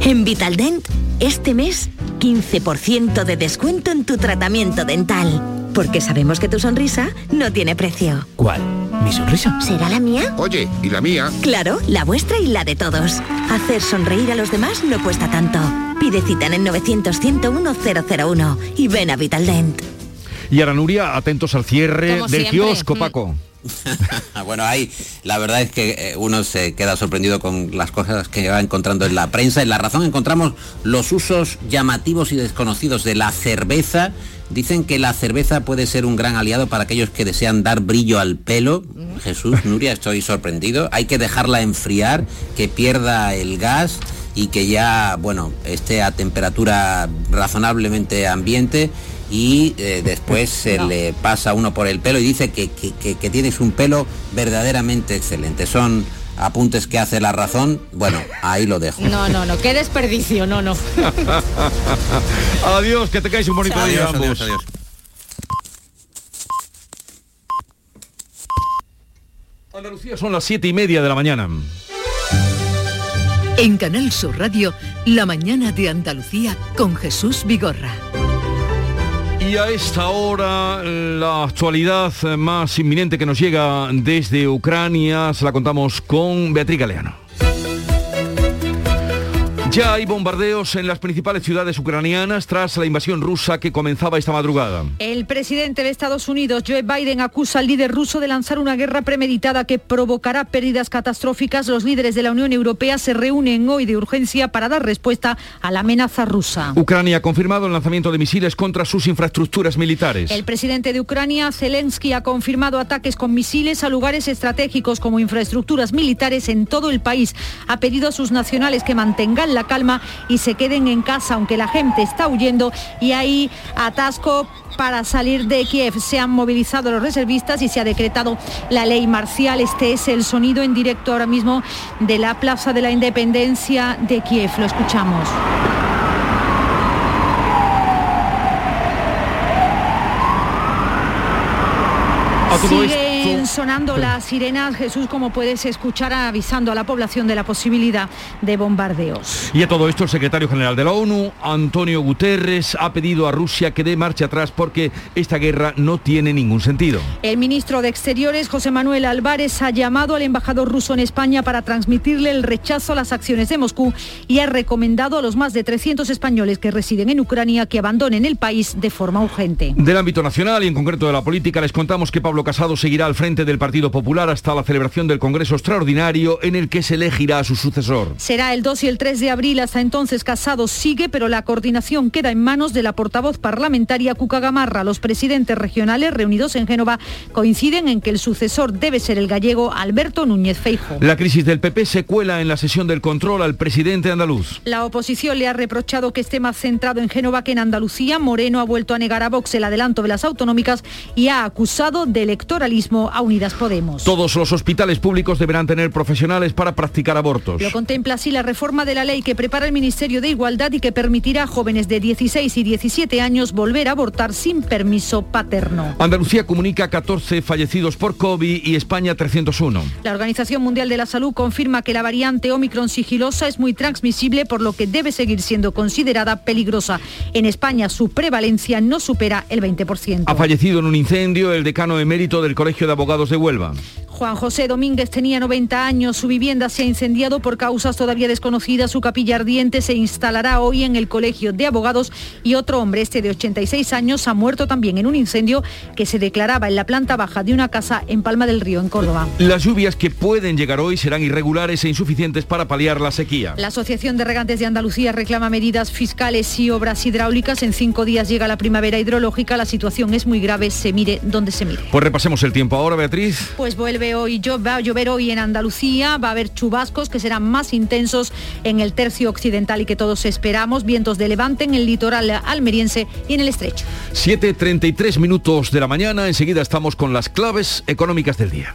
Speaker 33: En Vitaldent, este mes, 15% de descuento en tu tratamiento dental. Porque sabemos que tu sonrisa no tiene precio.
Speaker 1: ¿Cuál?
Speaker 34: mi sonrisa.
Speaker 35: ¿Será la mía?
Speaker 19: Oye, ¿y la mía?
Speaker 35: Claro, la vuestra y la de todos. Hacer sonreír a los demás no cuesta tanto. Pide cita en el 900 101 001 y ven a Vitaldent.
Speaker 1: Y ahora, Nuria, atentos al cierre
Speaker 36: Como
Speaker 1: del
Speaker 36: siempre.
Speaker 1: kiosco. Paco. *laughs*
Speaker 31: bueno, ahí la verdad es que eh, uno se queda sorprendido con las cosas que va encontrando en la prensa. En La Razón encontramos los usos llamativos y desconocidos de la cerveza. Dicen que la cerveza puede ser un gran aliado para aquellos que desean dar brillo al pelo. Jesús, Nuria, estoy sorprendido. Hay que dejarla enfriar, que pierda el gas y que ya, bueno, esté a temperatura razonablemente ambiente y eh, después *laughs* se le pasa uno por el pelo y dice que, que- que- que tienes un pelo verdaderamente excelente. Son apuntes que hace la razón. Bueno, ahí lo dejo.
Speaker 36: No, no, no, qué desperdicio, no, no. *laughs*
Speaker 1: adiós, que tengáis un bonito día
Speaker 31: Adiós,
Speaker 1: ambos.
Speaker 31: adiós, adiós.
Speaker 1: Andalucía son las siete y media de la mañana.
Speaker 2: En Canal Sur Radio, La mañana de Andalucía con Jesús Vigorra.
Speaker 1: Y a esta hora, la actualidad más inminente que nos llega desde Ucrania se la contamos con Beatriz Galeano. Ya hay bombardeos en las principales ciudades ucranianas tras la invasión rusa que comenzaba esta madrugada.
Speaker 22: El presidente de Estados Unidos, Joe Biden, acusa al líder ruso de lanzar una guerra premeditada que provocará pérdidas catastróficas. Los líderes de la Unión Europea se reúnen hoy de urgencia para dar respuesta a la amenaza rusa.
Speaker 1: Ucrania ha confirmado el lanzamiento de misiles contra sus infraestructuras militares.
Speaker 22: El presidente de Ucrania, Zelensky, ha confirmado ataques con misiles a lugares estratégicos como infraestructuras militares en todo el país. Ha pedido a sus nacionales que mantengan la calma y se queden en casa, aunque la gente está huyendo y hay atasco para salir de Kiev. Se han movilizado los reservistas y se ha decretado la ley marcial. Este es el sonido en directo ahora mismo de la Plaza de la Independencia de Kiev. Lo escuchamos.
Speaker 1: Todo
Speaker 22: Siguen sonando las sirenas, Jesús, como puedes escuchar, avisando a la población de la posibilidad de bombardeos.
Speaker 1: Y a todo esto, el secretario general de la ONU, Antonio Guterres, ha pedido a Rusia que dé marcha atrás porque esta guerra no tiene ningún sentido.
Speaker 22: El ministro de Exteriores, José Manuel Álvarez, ha llamado al embajador ruso en España para transmitirle el rechazo a las acciones de Moscú y ha recomendado a los más de 300 españoles que residen en Ucrania que abandonen el país de forma urgente.
Speaker 1: Del ámbito nacional y en concreto de la política, les contamos que Pablo Casado seguirá al frente del Partido Popular hasta la celebración del Congreso Extraordinario en el que se elegirá a su sucesor.
Speaker 22: Será el 2 y el 3 de abril. Hasta entonces Casado sigue, pero la coordinación queda en manos de la portavoz parlamentaria Cuca Gamarra. Los presidentes regionales reunidos en Génova coinciden en que el sucesor debe ser el gallego Alberto Núñez Feijo.
Speaker 1: La crisis del PP se cuela en la sesión del control al presidente andaluz.
Speaker 22: La oposición le ha reprochado que esté más centrado en Génova que en Andalucía. Moreno ha vuelto a negar a Vox el adelanto de las autonómicas y ha acusado de electoralismo a Unidas Podemos.
Speaker 1: Todos los hospitales públicos deberán tener profesionales para practicar abortos.
Speaker 22: Lo contempla así la reforma de la ley que prepara el Ministerio de Igualdad y que permitirá a jóvenes de 16 y 17 años volver a abortar sin permiso paterno.
Speaker 1: Andalucía comunica 14 fallecidos por COVID y España 301.
Speaker 22: La Organización Mundial de la Salud confirma que la variante Omicron sigilosa es muy transmisible, por lo que debe seguir siendo considerada peligrosa. En España su prevalencia no supera el 20%.
Speaker 1: Ha fallecido en un incendio el decano emérito del Colegio de Abogados de Huelva.
Speaker 22: Juan José Domínguez tenía 90 años, su vivienda se ha incendiado por causas todavía desconocidas, su capilla ardiente se instalará hoy en el Colegio de Abogados y otro hombre, este de 86 años, ha muerto también en un incendio que se declaraba en la planta baja de una casa en Palma del Río, en Córdoba.
Speaker 1: Las lluvias que pueden llegar hoy serán irregulares e insuficientes para paliar la sequía.
Speaker 22: La Asociación de Regantes de Andalucía reclama medidas fiscales y obras hidráulicas. En cinco días llega la primavera hidrológica, la situación es muy grave, se mire donde se mire.
Speaker 1: Pues repasemos el tiempo ahora, Beatriz.
Speaker 22: Pues vuelve hoy, yo- va a llover hoy en Andalucía, va a haber chubascos que serán más intensos en el tercio occidental y que todos esperamos, vientos de levante en el litoral almeriense y en el estrecho.
Speaker 1: 7.33 minutos de la mañana, enseguida estamos con las claves económicas del día.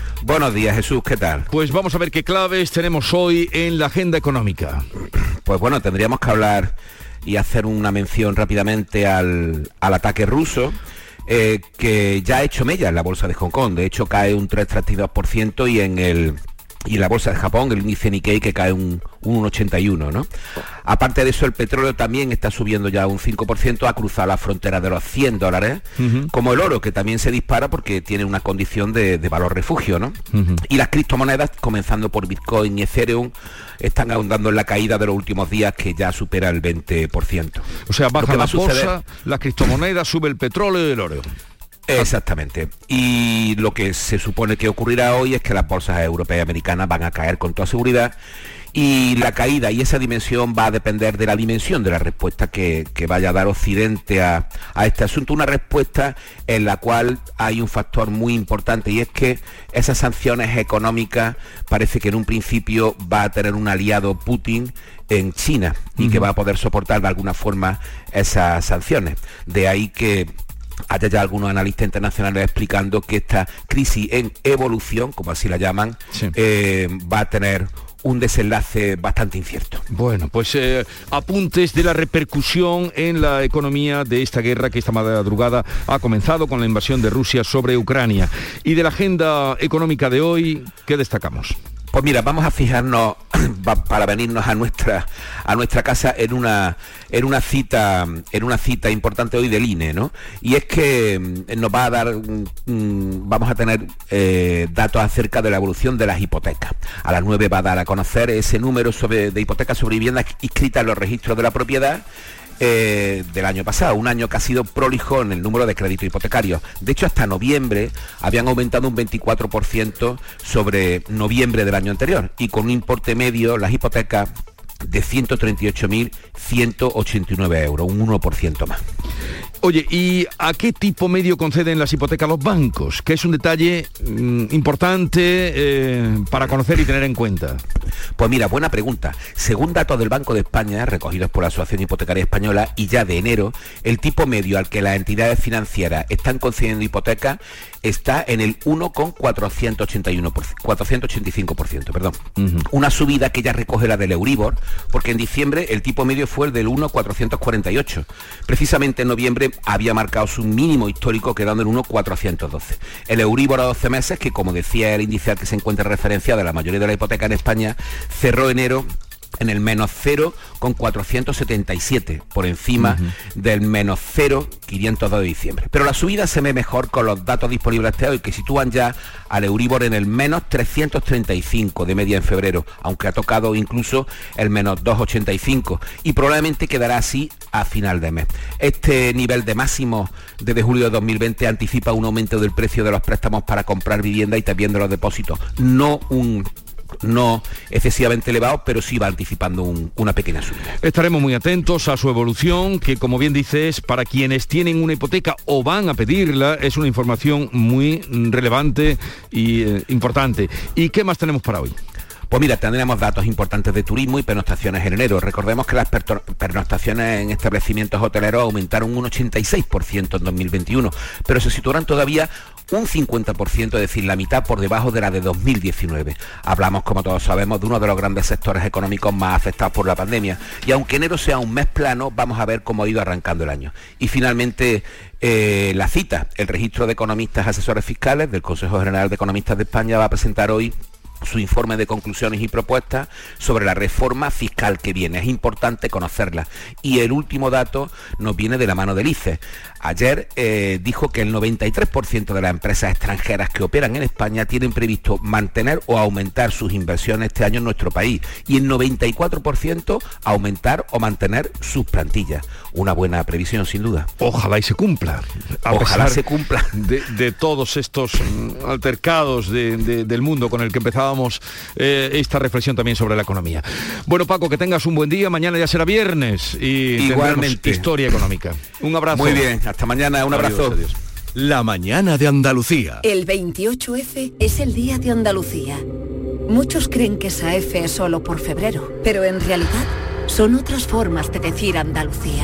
Speaker 37: Buenos días, Jesús, ¿qué tal?
Speaker 1: Pues vamos a ver qué claves tenemos hoy en la agenda económica.
Speaker 37: Pues bueno, tendríamos que hablar y hacer una mención rápidamente al, al ataque ruso. eh, que ya ha hecho mella en la bolsa de Hong Kong. De hecho, cae un 3,32% y en el y en la bolsa de Japón, el índice Nikkei que cae un, un 1,81, ¿no? Aparte de eso, el petróleo también está subiendo ya un 5%, ha cruzado la frontera de los 100 dólares, como el oro, que también se dispara porque tiene una condición de, de valor refugio, ¿no? Y las criptomonedas, comenzando por Bitcoin y Ethereum, están ahondando en la caída de los últimos días que ya supera el 20%.
Speaker 1: O sea, baja la bolsa, la criptomoneda, sube el petróleo y el oro.
Speaker 37: Exactamente. Y lo que se supone que ocurrirá hoy es que las bolsas europeas y americanas van a caer con toda seguridad y la caída y esa dimensión va a depender de la dimensión de la respuesta que, que vaya a dar Occidente a, a este asunto. Una respuesta en la cual hay un factor muy importante y es que esas sanciones económicas parece que en un principio va a tener un aliado Putin en China y que va a poder soportar de alguna forma esas sanciones. De ahí que haya ya algunos analistas internacionales explicando que esta crisis en evolución, como así la llaman, eh, va a tener un desenlace bastante incierto.
Speaker 1: Bueno, pues eh, apuntes de la repercusión en la economía de esta guerra que esta madrugada ha comenzado con la invasión de Rusia sobre Ucrania. Y de la agenda económica de hoy, ¿qué destacamos?
Speaker 37: Pues mira, vamos a fijarnos *clears throat* para venirnos a nuestra a nuestra casa en una en una cita en una cita importante hoy del INE, ¿no? Y es que mm, nos va a dar mm, mm, vamos a tener eh, datos acerca de la evolución de las hipotecas. A las 9 va a dar a conocer ese número de hipotecas sobre viviendas inscritas en los registros de la propiedad eh, del año pasado, un año que ha sido prolijo en el número de créditos hipotecarios. De hecho, hasta noviembre habían aumentado un 24% sobre noviembre del año anterior y con un importe medio las hipotecas de 138.189 euros, un 1% más.
Speaker 1: Oye, ¿y a qué tipo medio conceden las hipotecas los bancos? Que es un detalle mm, importante eh, para conocer y tener en cuenta.
Speaker 37: Pues mira, buena pregunta. Según datos del Banco de España, recogidos por la Asociación Hipotecaria Española, y ya de enero, el tipo medio al que las entidades financieras están concediendo hipotecas está en el 1,481%, 485%, perdón. Una subida que ya recoge la del Euribor, porque en diciembre el tipo medio fue el del 1,448. Precisamente en noviembre había marcado su mínimo histórico quedando en 1,412. El Euribor a 12 meses, que como decía el índice al que se encuentra referenciada la mayoría de la hipoteca en España, cerró enero en el menos 0 con 477 por encima del menos 0 502 de diciembre. Pero la subida se ve mejor con los datos disponibles hasta hoy que sitúan ya al Euribor en el menos 335 de media en febrero, aunque ha tocado incluso el menos 285 y probablemente quedará así a final de mes. Este nivel de máximo desde julio de 2020 anticipa un aumento del precio de los préstamos para comprar vivienda y también de los depósitos, no un no excesivamente elevado, pero sí va anticipando un- una pequeña subida.
Speaker 1: Estaremos muy atentos a su evolución, que como bien dices, para quienes tienen una hipoteca o van a pedirla, es una información muy relevante y eh, importante. ¿Y qué más tenemos para hoy?
Speaker 37: Pues mira, tendremos datos importantes de turismo y pernoctaciones en enero. Recordemos que las pernoctaciones en establecimientos hoteleros aumentaron un 86% en 2021, pero se situarán todavía un 50%, es decir, la mitad por debajo de la de 2019. Hablamos, como todos sabemos, de uno de los grandes sectores económicos más afectados por la pandemia. Y aunque enero sea un mes plano, vamos a ver cómo ha ido arrancando el año. Y finalmente, eh, la cita. El registro de economistas asesores fiscales del Consejo General de Economistas de España va a presentar hoy su informe de conclusiones y propuestas sobre la reforma fiscal que viene. Es importante conocerla. Y el último dato nos viene de la mano del ICE. Ayer eh, dijo que el 93% de las empresas extranjeras que operan en España tienen previsto mantener o aumentar sus inversiones este año en nuestro país y el 94% aumentar o mantener sus plantillas. Una buena previsión, sin duda.
Speaker 1: Ojalá y se cumpla. A
Speaker 37: Ojalá se cumpla.
Speaker 1: De, de todos estos mm, altercados de- de- del mundo con el que empezábamos eh, esta reflexión también sobre la economía. Bueno, Paco, que tengas un buen día. Mañana ya será viernes y
Speaker 38: Igualmente.
Speaker 1: historia económica. Un abrazo.
Speaker 38: Muy bien, hasta mañana, un
Speaker 1: Adiós,
Speaker 38: abrazo.
Speaker 1: adiós.
Speaker 39: La mañana de Andalucía.
Speaker 19: El 28F es el Día de Andalucía. Muchos creen que esa F es solo por febrero, pero en realidad son otras formas de decir Andalucía.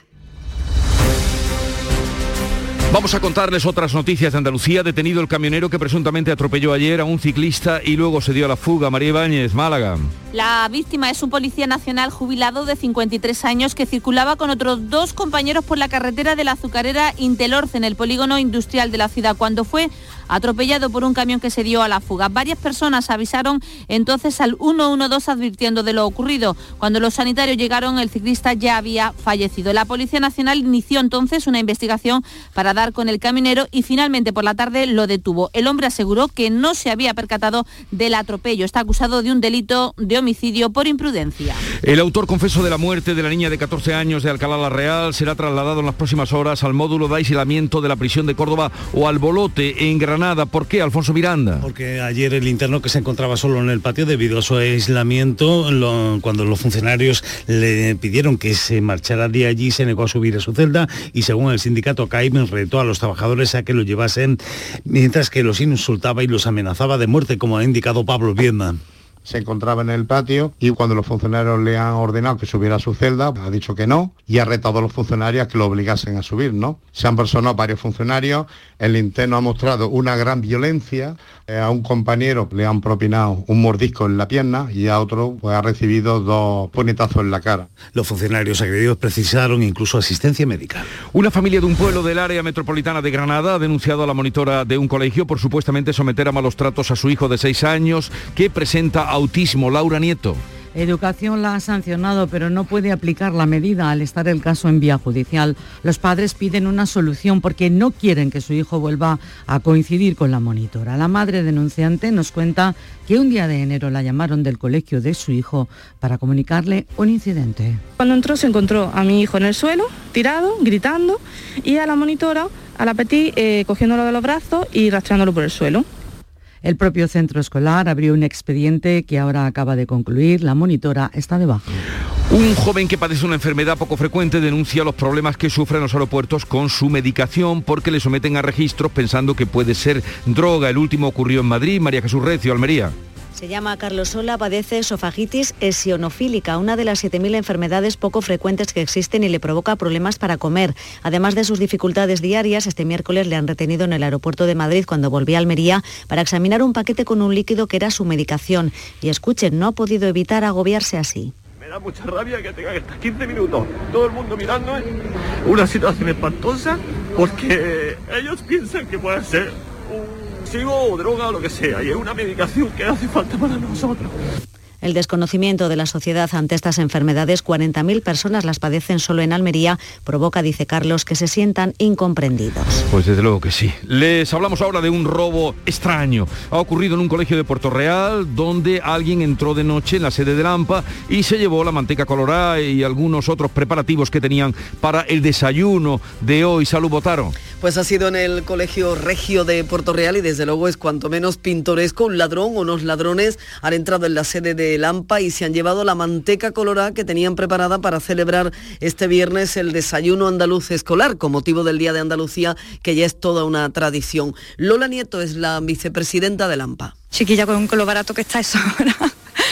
Speaker 1: Vamos a contarles otras noticias de Andalucía. Detenido el camionero que presuntamente atropelló ayer a un ciclista y luego se dio a la fuga. María Ibáñez, Málaga.
Speaker 13: La víctima es un policía nacional jubilado de 53 años que circulaba con otros dos compañeros por la carretera de la azucarera Intelorce en el polígono industrial de la ciudad cuando fue atropellado por un camión que se dio a la fuga. Varias personas avisaron entonces al 112 advirtiendo de lo ocurrido. Cuando los sanitarios llegaron el ciclista ya había fallecido. La Policía Nacional inició entonces una investigación para dar con el camionero y finalmente por la tarde lo detuvo. El hombre aseguró que no se había percatado del atropello. Está acusado de un delito de homicidio por imprudencia.
Speaker 1: El autor confeso de la muerte de la niña de 14 años de Alcalá la Real será trasladado en las próximas horas al módulo de aislamiento de la prisión de Córdoba o al Bolote en Granada. ¿Por qué, Alfonso Miranda?
Speaker 14: Porque ayer el interno que se encontraba solo en el patio debido a su aislamiento, cuando los funcionarios le pidieron que se marchara de allí, se negó a subir a su celda y según el sindicato CAIM retó a los trabajadores a que lo llevasen mientras que los insultaba y los amenazaba de muerte, como ha indicado Pablo Viedma.
Speaker 40: Se encontraba en el patio y cuando los funcionarios le han ordenado que subiera a su celda, ha dicho que no y ha retado a los funcionarios a que lo obligasen a subir, ¿no? Se han personado varios funcionarios, el interno ha mostrado una gran violencia, eh, a un compañero le han propinado un mordisco en la pierna y a otro pues, ha recibido dos puñetazos en la cara.
Speaker 14: Los funcionarios agredidos precisaron incluso asistencia médica.
Speaker 1: Una familia de un pueblo del área metropolitana de Granada ha denunciado a la monitora de un colegio por supuestamente someter a malos tratos a su hijo de seis años que presenta autismo. Laura Nieto.
Speaker 15: Educación la ha sancionado, pero no puede aplicar la medida al estar el caso en vía judicial. Los padres piden una solución porque no quieren que su hijo vuelva a coincidir con la monitora. La madre denunciante nos cuenta que un día de enero la llamaron del colegio de su hijo para comunicarle un incidente.
Speaker 41: Cuando entró se encontró a mi hijo en el suelo, tirado, gritando, y a la monitora, a la Petit, eh, cogiéndolo de los brazos y rastreándolo por el suelo.
Speaker 15: El propio centro escolar abrió un expediente que ahora acaba de concluir. La monitora está de baja.
Speaker 1: Un joven que padece una enfermedad poco frecuente denuncia los problemas que sufre en los aeropuertos con su medicación porque le someten a registros pensando que puede ser droga. El último ocurrió en Madrid. María Jesús Recio, Almería.
Speaker 42: Se llama Carlos Sola, padece esofagitis esionofílica, una de las 7.000 enfermedades poco frecuentes que existen y le provoca problemas para comer. Además de sus dificultades diarias, este miércoles le han retenido en el aeropuerto de Madrid cuando volvía a Almería para examinar un paquete con un líquido que era su medicación. Y escuchen, no ha podido evitar agobiarse así.
Speaker 43: Me da mucha rabia que tenga que estar 15 minutos todo el mundo mirando una situación espantosa porque ellos piensan que puede ser o droga o lo que sea y es una medicación que hace falta para nosotros.
Speaker 42: El desconocimiento de la sociedad ante estas enfermedades, 40.000 personas las padecen solo en Almería, provoca, dice Carlos, que se sientan incomprendidos.
Speaker 1: Pues desde luego que sí. Les hablamos ahora de un robo extraño. Ha ocurrido en un colegio de Puerto Real donde alguien entró de noche en la sede de Lampa y se llevó la manteca colorada y algunos otros preparativos que tenían para el desayuno de hoy. Salud, Botaro.
Speaker 44: Pues ha sido en el Colegio Regio de Puerto Real y desde luego es cuanto menos pintoresco. Un ladrón o unos ladrones han entrado en la sede de Lampa y se han llevado la manteca colorada que tenían preparada para celebrar este viernes el desayuno andaluz escolar con motivo del Día de Andalucía, que ya es toda una tradición. Lola Nieto es la vicepresidenta de Lampa.
Speaker 45: Chiquilla, con, lo barato que está eso ahora. *laughs*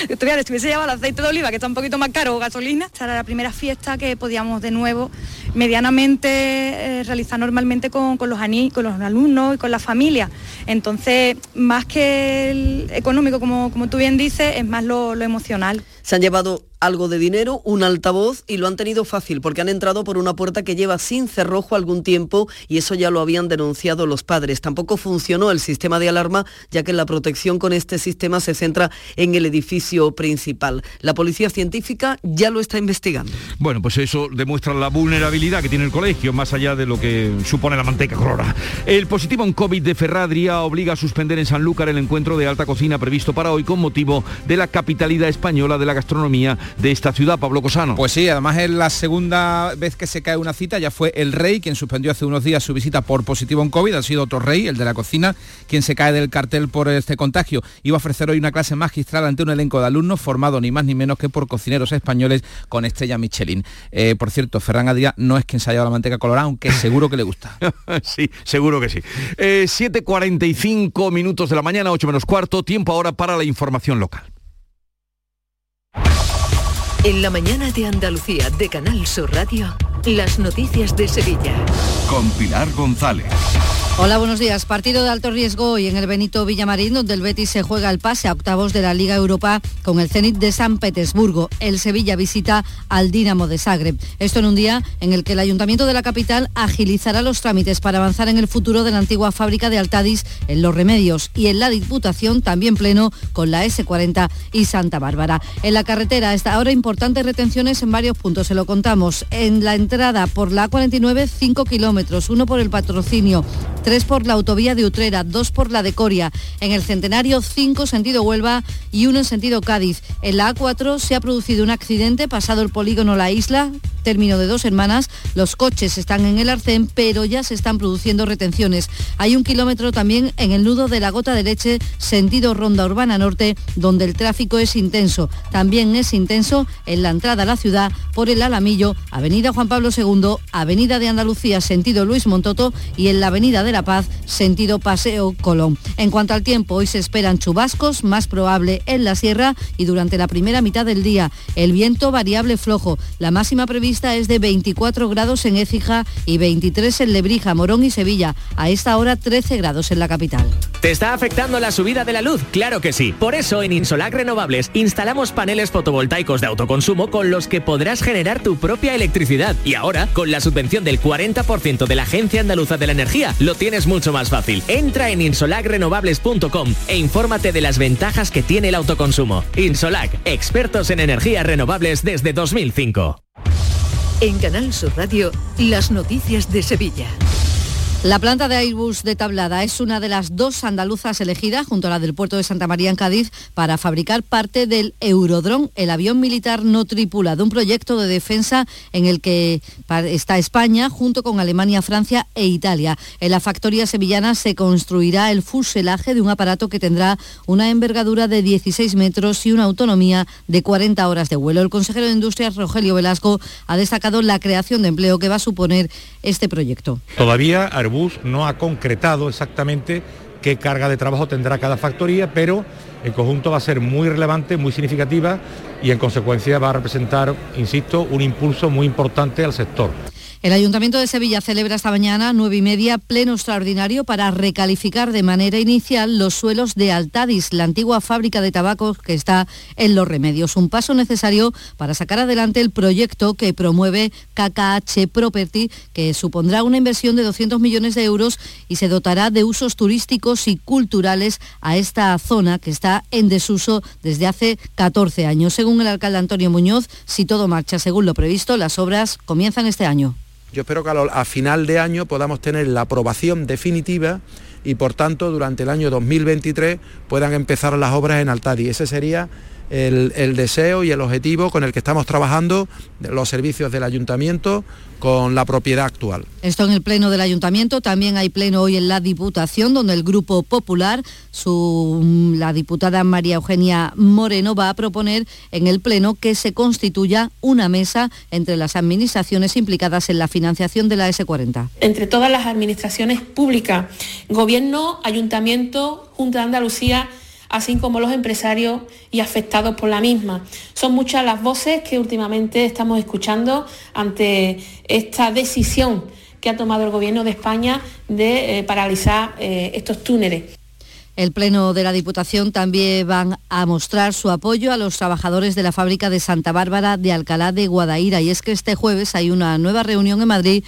Speaker 46: Estuviese llevado el aceite de oliva, que está un poquito más caro, o gasolina. Esta era la primera fiesta que podíamos de nuevo medianamente eh, realizar normalmente con, los con los alumnos y con la familia. Entonces, más que el económico, como, como tú bien dices, es más lo emocional.
Speaker 44: Se han llevado algo de dinero, un altavoz y lo han tenido fácil porque han entrado por una puerta que lleva sin cerrojo algún tiempo y eso ya lo habían denunciado los padres. Tampoco funcionó el sistema de alarma ya que la protección con este sistema se centra en el edificio principal. La policía científica ya lo está investigando.
Speaker 1: Bueno, pues eso demuestra la vulnerabilidad que tiene el colegio más allá de lo que supone la manteca colora. El positivo en COVID de Ferradria obliga a suspender en Sanlúcar el encuentro de alta cocina previsto para hoy con motivo de la capitalidad española de la gastronomía de esta ciudad, Pablo Cosano.
Speaker 38: Pues sí, además es la segunda vez que se cae una cita, ya fue el rey quien suspendió hace unos días su visita por positivo en COVID, ha sido otro rey, el de la cocina, quien se cae del cartel por este contagio. Iba a ofrecer hoy una clase magistral ante un elenco de alumnos formado ni más ni menos que por cocineros españoles con estrella Michelin. Eh, por cierto, Ferran Adrià no es quien se ha llevado la manteca colorada, aunque seguro que le gusta. *laughs*
Speaker 1: sí, seguro que sí. 7.45 eh, minutos de la mañana, 8 menos cuarto, tiempo ahora para la información local.
Speaker 2: En la mañana de Andalucía de Canal Sur Radio, las noticias de Sevilla.
Speaker 39: Con Pilar González.
Speaker 12: Hola, buenos días. Partido de alto riesgo hoy en el Benito Villamarín, donde el Betis se juega el pase a octavos de la Liga Europa con el Zenit de San Petersburgo. El Sevilla visita al Dinamo de Zagreb. Esto en un día en el que el Ayuntamiento de la capital agilizará los trámites para avanzar en el futuro de la antigua fábrica de Altadis en Los Remedios y en la Diputación también pleno con la S40 y Santa Bárbara. En la carretera está ahora importantes retenciones en varios puntos, se lo contamos. En la entrada por la A49, 5 kilómetros, uno por el patrocinio tres por la autovía de Utrera, dos por la de Coria. En el Centenario, cinco sentido Huelva y uno en sentido Cádiz. En la A4 se ha producido un accidente pasado el polígono La Isla, término de dos hermanas. Los coches están en el arcén, pero ya se están produciendo retenciones. Hay un kilómetro también en el nudo de la Gota de Leche, sentido Ronda Urbana Norte, donde el tráfico es intenso. También es intenso en la entrada a la ciudad por el Alamillo, Avenida Juan Pablo II, Avenida de Andalucía, sentido Luis Montoto y en la Avenida de la Paz, sentido Paseo Colón. En cuanto al tiempo, hoy se esperan chubascos, más probable en la sierra y durante la primera mitad del día. El viento variable flojo. La máxima prevista es de 24 grados en Écija y 23 en Lebrija, Morón y Sevilla. A esta hora 13 grados en la capital.
Speaker 47: ¿Te está afectando la subida de la luz? Claro que sí. Por eso en Insolac Renovables instalamos paneles fotovoltaicos de autoconsumo con los que podrás generar tu propia electricidad. Y ahora, con la subvención del 40% de la Agencia Andaluza de la Energía, lo tienes mucho más fácil. Entra en insolacrenovables.com e infórmate de las ventajas que tiene el autoconsumo. Insolac, expertos en energías renovables desde 2005.
Speaker 2: En Canal Sur Radio, las noticias de Sevilla.
Speaker 12: La planta de Airbus de Tablada es una de las dos andaluzas elegidas, junto a la del puerto de Santa María en Cádiz, para fabricar parte del Eurodrón, el avión militar no tripulado, un proyecto de defensa en el que está España, junto con Alemania, Francia e Italia. En la factoría sevillana se construirá el fuselaje de un aparato que tendrá una envergadura de 16 metros y una autonomía de 40 horas de vuelo. El consejero de Industrias, Rogelio Velasco, ha destacado la creación de empleo que va a suponer este proyecto.
Speaker 48: Todavía Airbus no ha concretado exactamente qué carga de trabajo tendrá cada factoría, pero en conjunto va a ser muy relevante, muy significativa y en consecuencia va a representar, insisto, un impulso muy importante al sector.
Speaker 12: El Ayuntamiento de Sevilla celebra esta mañana, nueve y media, pleno extraordinario para recalificar de manera inicial los suelos de Altadis, la antigua fábrica de tabacos que está en Los Remedios. Un paso necesario para sacar adelante el proyecto que promueve KKH Property, que supondrá una inversión de 200 millones de euros y se dotará de usos turísticos y culturales a esta zona que está en desuso desde hace 14 años. Según el alcalde Antonio Muñoz, si todo marcha según lo previsto, las obras comienzan este año.
Speaker 49: Yo espero que a, final de año podamos tener la aprobación definitiva y por tanto durante el año 2023 puedan empezar las obras en Altari. Ese sería el, deseo y el objetivo con el que estamos trabajando los servicios del ayuntamiento con la propiedad actual.
Speaker 12: Esto en el Pleno del Ayuntamiento, también hay pleno hoy en la Diputación, donde el Grupo Popular, su, la diputada María Eugenia Moreno, va a proponer en el Pleno que se constituya una mesa entre las administraciones implicadas en la financiación de la S40.
Speaker 50: Entre todas las administraciones públicas, Gobierno, Ayuntamiento, Junta de Andalucía,
Speaker 47: así como los empresarios y afectados por la misma. Son muchas las voces que últimamente estamos escuchando ante esta decisión que ha tomado el Gobierno de España de eh, paralizar eh, estos túneles.
Speaker 12: El Pleno de la Diputación también van a mostrar su apoyo a los trabajadores de la fábrica de Santa Bárbara de Alcalá de Guadaira. Y es que este jueves hay una nueva reunión en Madrid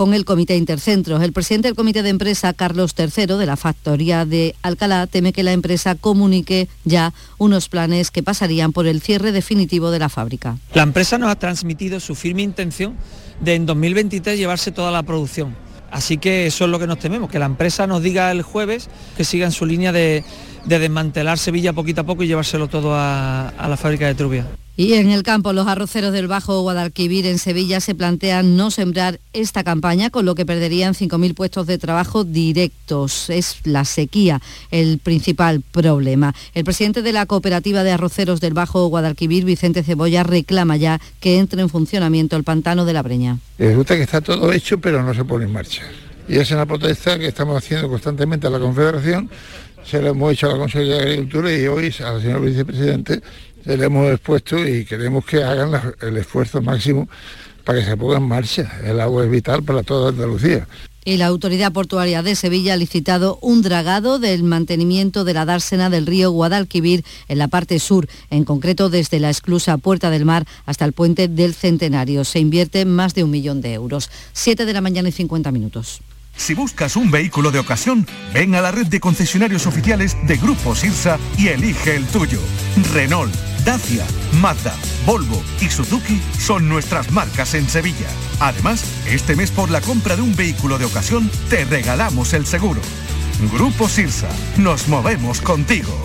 Speaker 12: con el Comité Intercentros. El presidente del Comité de Empresa, Carlos III, de la factoría de Alcalá, teme que la empresa comunique ya unos planes que pasarían por el cierre definitivo de la fábrica.
Speaker 51: La empresa nos ha transmitido su firme intención de en 2023 llevarse toda la producción. Así que eso es lo que nos tememos, que la empresa nos diga el jueves que siga en su línea de, desmantelar Sevilla poquito a poco y llevárselo todo a, a la fábrica de Trubia.
Speaker 12: Y en el campo, los arroceros del Bajo Guadalquivir en Sevilla se plantean no sembrar esta campaña, con lo que perderían 5.000 puestos de trabajo directos. Es la sequía el principal problema. El presidente de la cooperativa de arroceros del Bajo Guadalquivir, Vicente Cebolla, reclama ya que entre en funcionamiento el pantano de la Breña.
Speaker 40: Resulta que está todo hecho, pero no se pone en marcha. Y esa es una protesta que estamos haciendo constantemente a la Confederación. Se lo hemos hecho a la Consejería de Agricultura y hoy al señor vicepresidente le hemos expuesto y queremos que hagan el esfuerzo máximo para que se ponga en marcha. El agua es vital para toda Andalucía.
Speaker 12: Y la Autoridad Portuaria de Sevilla ha licitado un dragado del mantenimiento de la dársena del río Guadalquivir en la parte sur, en concreto desde la esclusa Puerta del Mar hasta el puente del Centenario. Se invierte más de un millón de euros. Siete de la mañana y 50 minutos.
Speaker 39: Si buscas un vehículo de ocasión, ven a la red de concesionarios oficiales de Grupo Sirsa y elige el tuyo. Renault, Dacia, Mazda, Volvo y Suzuki son nuestras marcas en Sevilla. Además, este mes por la compra de un vehículo de ocasión te regalamos el seguro. Grupo Sirsa, nos movemos contigo.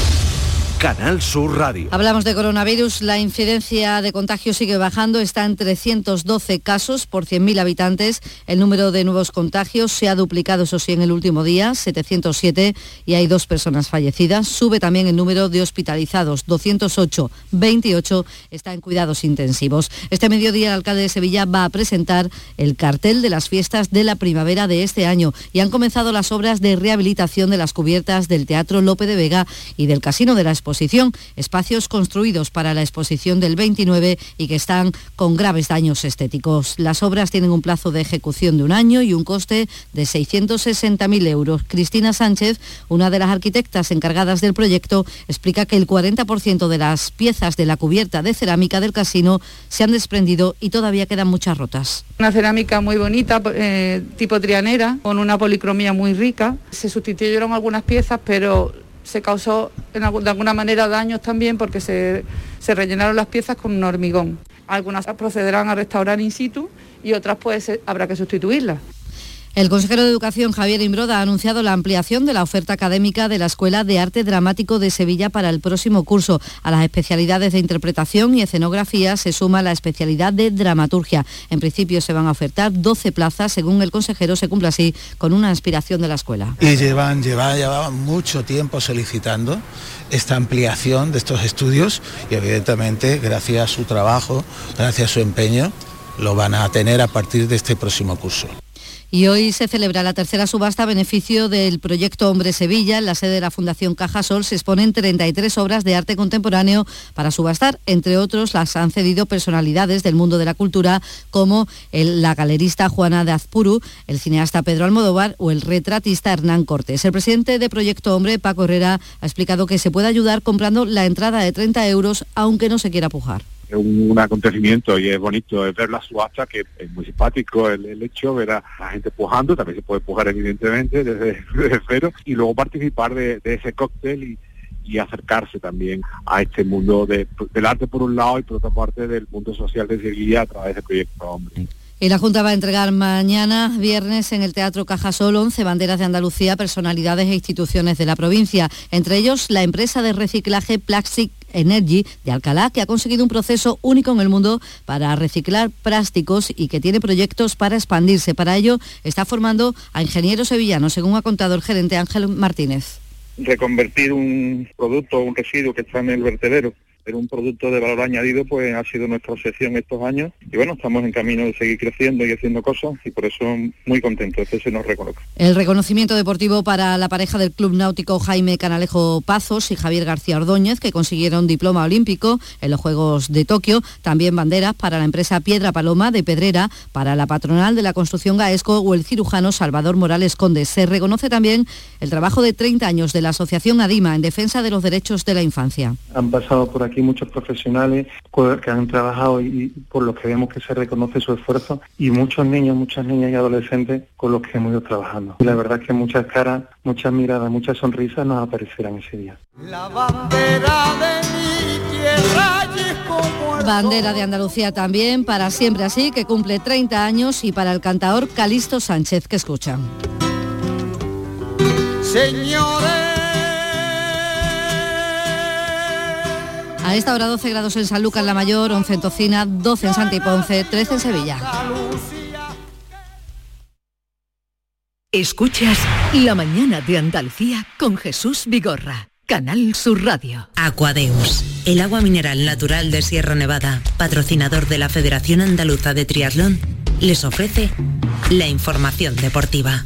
Speaker 39: Canal Sur Radio.
Speaker 12: Hablamos de coronavirus. La incidencia de contagio sigue bajando. Está en 312 casos por 100.000 habitantes. El número de nuevos contagios se ha duplicado, eso sí, en el último día, 707, y hay dos personas fallecidas. Sube también el número de hospitalizados, 208. 28 está en cuidados intensivos. Este mediodía el alcalde de Sevilla va a presentar el cartel de las fiestas de la primavera de este año y han comenzado las obras de rehabilitación de las cubiertas del Teatro Lope de Vega y del Casino de la Exposición espacios construidos para la exposición del 29 y que están con graves daños estéticos. Las obras tienen un plazo de ejecución de un año y un coste de 660.000 euros. Cristina Sánchez, una de las arquitectas encargadas del proyecto, explica que el 40% de las piezas de la cubierta de cerámica del casino se han desprendido y todavía quedan muchas rotas.
Speaker 46: Una cerámica muy bonita, eh, tipo trianera, con una policromía muy rica. Se sustituyeron algunas piezas, pero se causó de alguna manera daños también porque se, se rellenaron las piezas con un hormigón. Algunas procederán a restaurar in situ y otras pues habrá que sustituirlas.
Speaker 12: El consejero de Educación, Javier Imbroda, ha anunciado la ampliación de la oferta académica de la Escuela de Arte Dramático de Sevilla para el próximo curso. A las especialidades de interpretación y escenografía se suma la especialidad de dramaturgia. En principio se van a ofertar 12 plazas, según el consejero, se cumple así con una aspiración de la escuela.
Speaker 52: Y llevan, llevan, mucho tiempo solicitando esta ampliación de estos estudios y evidentemente gracias a su trabajo, gracias a su empeño, lo van a tener a partir de este próximo curso.
Speaker 12: Y hoy se celebra la tercera subasta a beneficio del proyecto Hombre Sevilla. En la sede de la Fundación Cajasol se exponen 33 obras de arte contemporáneo para subastar. Entre otros, las han cedido personalidades del mundo de la cultura como la galerista Juana de Azpuru, el cineasta Pedro Almodóvar o el retratista Hernán Cortés. El presidente de Proyecto Hombre, Paco Herrera, ha explicado que se puede ayudar comprando la entrada de 30 euros, aunque no se quiera pujar
Speaker 53: es un, acontecimiento y es bonito ver la subasta, que es muy simpático el, hecho, ver a la gente pujando, también se puede pujar evidentemente desde, *laughs* cero, y luego participar de, ese cóctel y, acercarse también a este mundo del arte por un lado y por otra parte del mundo social de Sevilla a través del proyecto Hombre.
Speaker 12: Y la Junta va a entregar mañana, viernes, en el Teatro Cajasol 11 banderas de Andalucía, personalidades e instituciones de la provincia. Entre ellos, la empresa de reciclaje Plastic Energy de Alcalá, que ha conseguido un proceso único en el mundo para reciclar plásticos y que tiene proyectos para expandirse. Para ello está formando a ingenieros sevillanos, según ha contado el gerente Ángel Martínez.
Speaker 54: Reconvertir un producto un residuo que está en el vertedero pero un producto de valor añadido pues ha sido nuestra obsesión estos años y bueno, estamos en camino de seguir creciendo y haciendo cosas y por eso muy contentos, este se nos reconoce.
Speaker 12: El reconocimiento deportivo para la pareja del Club Náutico Jaime Canalejo Pazos y Javier García Ordóñez, que consiguieron diploma olímpico en los Juegos de Tokio, también banderas para la empresa Piedra Paloma de Pedrera, para la patronal de la construcción Gaesco o el cirujano Salvador Morales Conde. Se reconoce también el trabajo de 30 años de la Asociación ADIMA en defensa de los derechos de la infancia.
Speaker 54: Han pasado por aquí muchos profesionales que han trabajado y por los que vemos que se reconoce su esfuerzo y muchos niños, muchas niñas y adolescentes con los que hemos ido trabajando. Y la verdad es que muchas caras, muchas miradas, muchas sonrisas nos aparecerán ese día.
Speaker 55: La bandera de mi tierra
Speaker 12: Bandera de Andalucía también, para siempre así, que cumple 30 años y para el cantador Calisto Sánchez, que escuchan.
Speaker 55: Señores
Speaker 12: A esta hora 12 grados en San Lucas la Mayor, 11 en Tocina, 12 en Santa y Ponce, 13 en Sevilla.
Speaker 2: Escuchas La mañana de Andalucía con Jesús Vigorra. Canal Sur Radio.
Speaker 42: Aquadeus, el agua mineral natural de Sierra Nevada, patrocinador de la Federación Andaluza de Triatlón, les ofrece la información deportiva.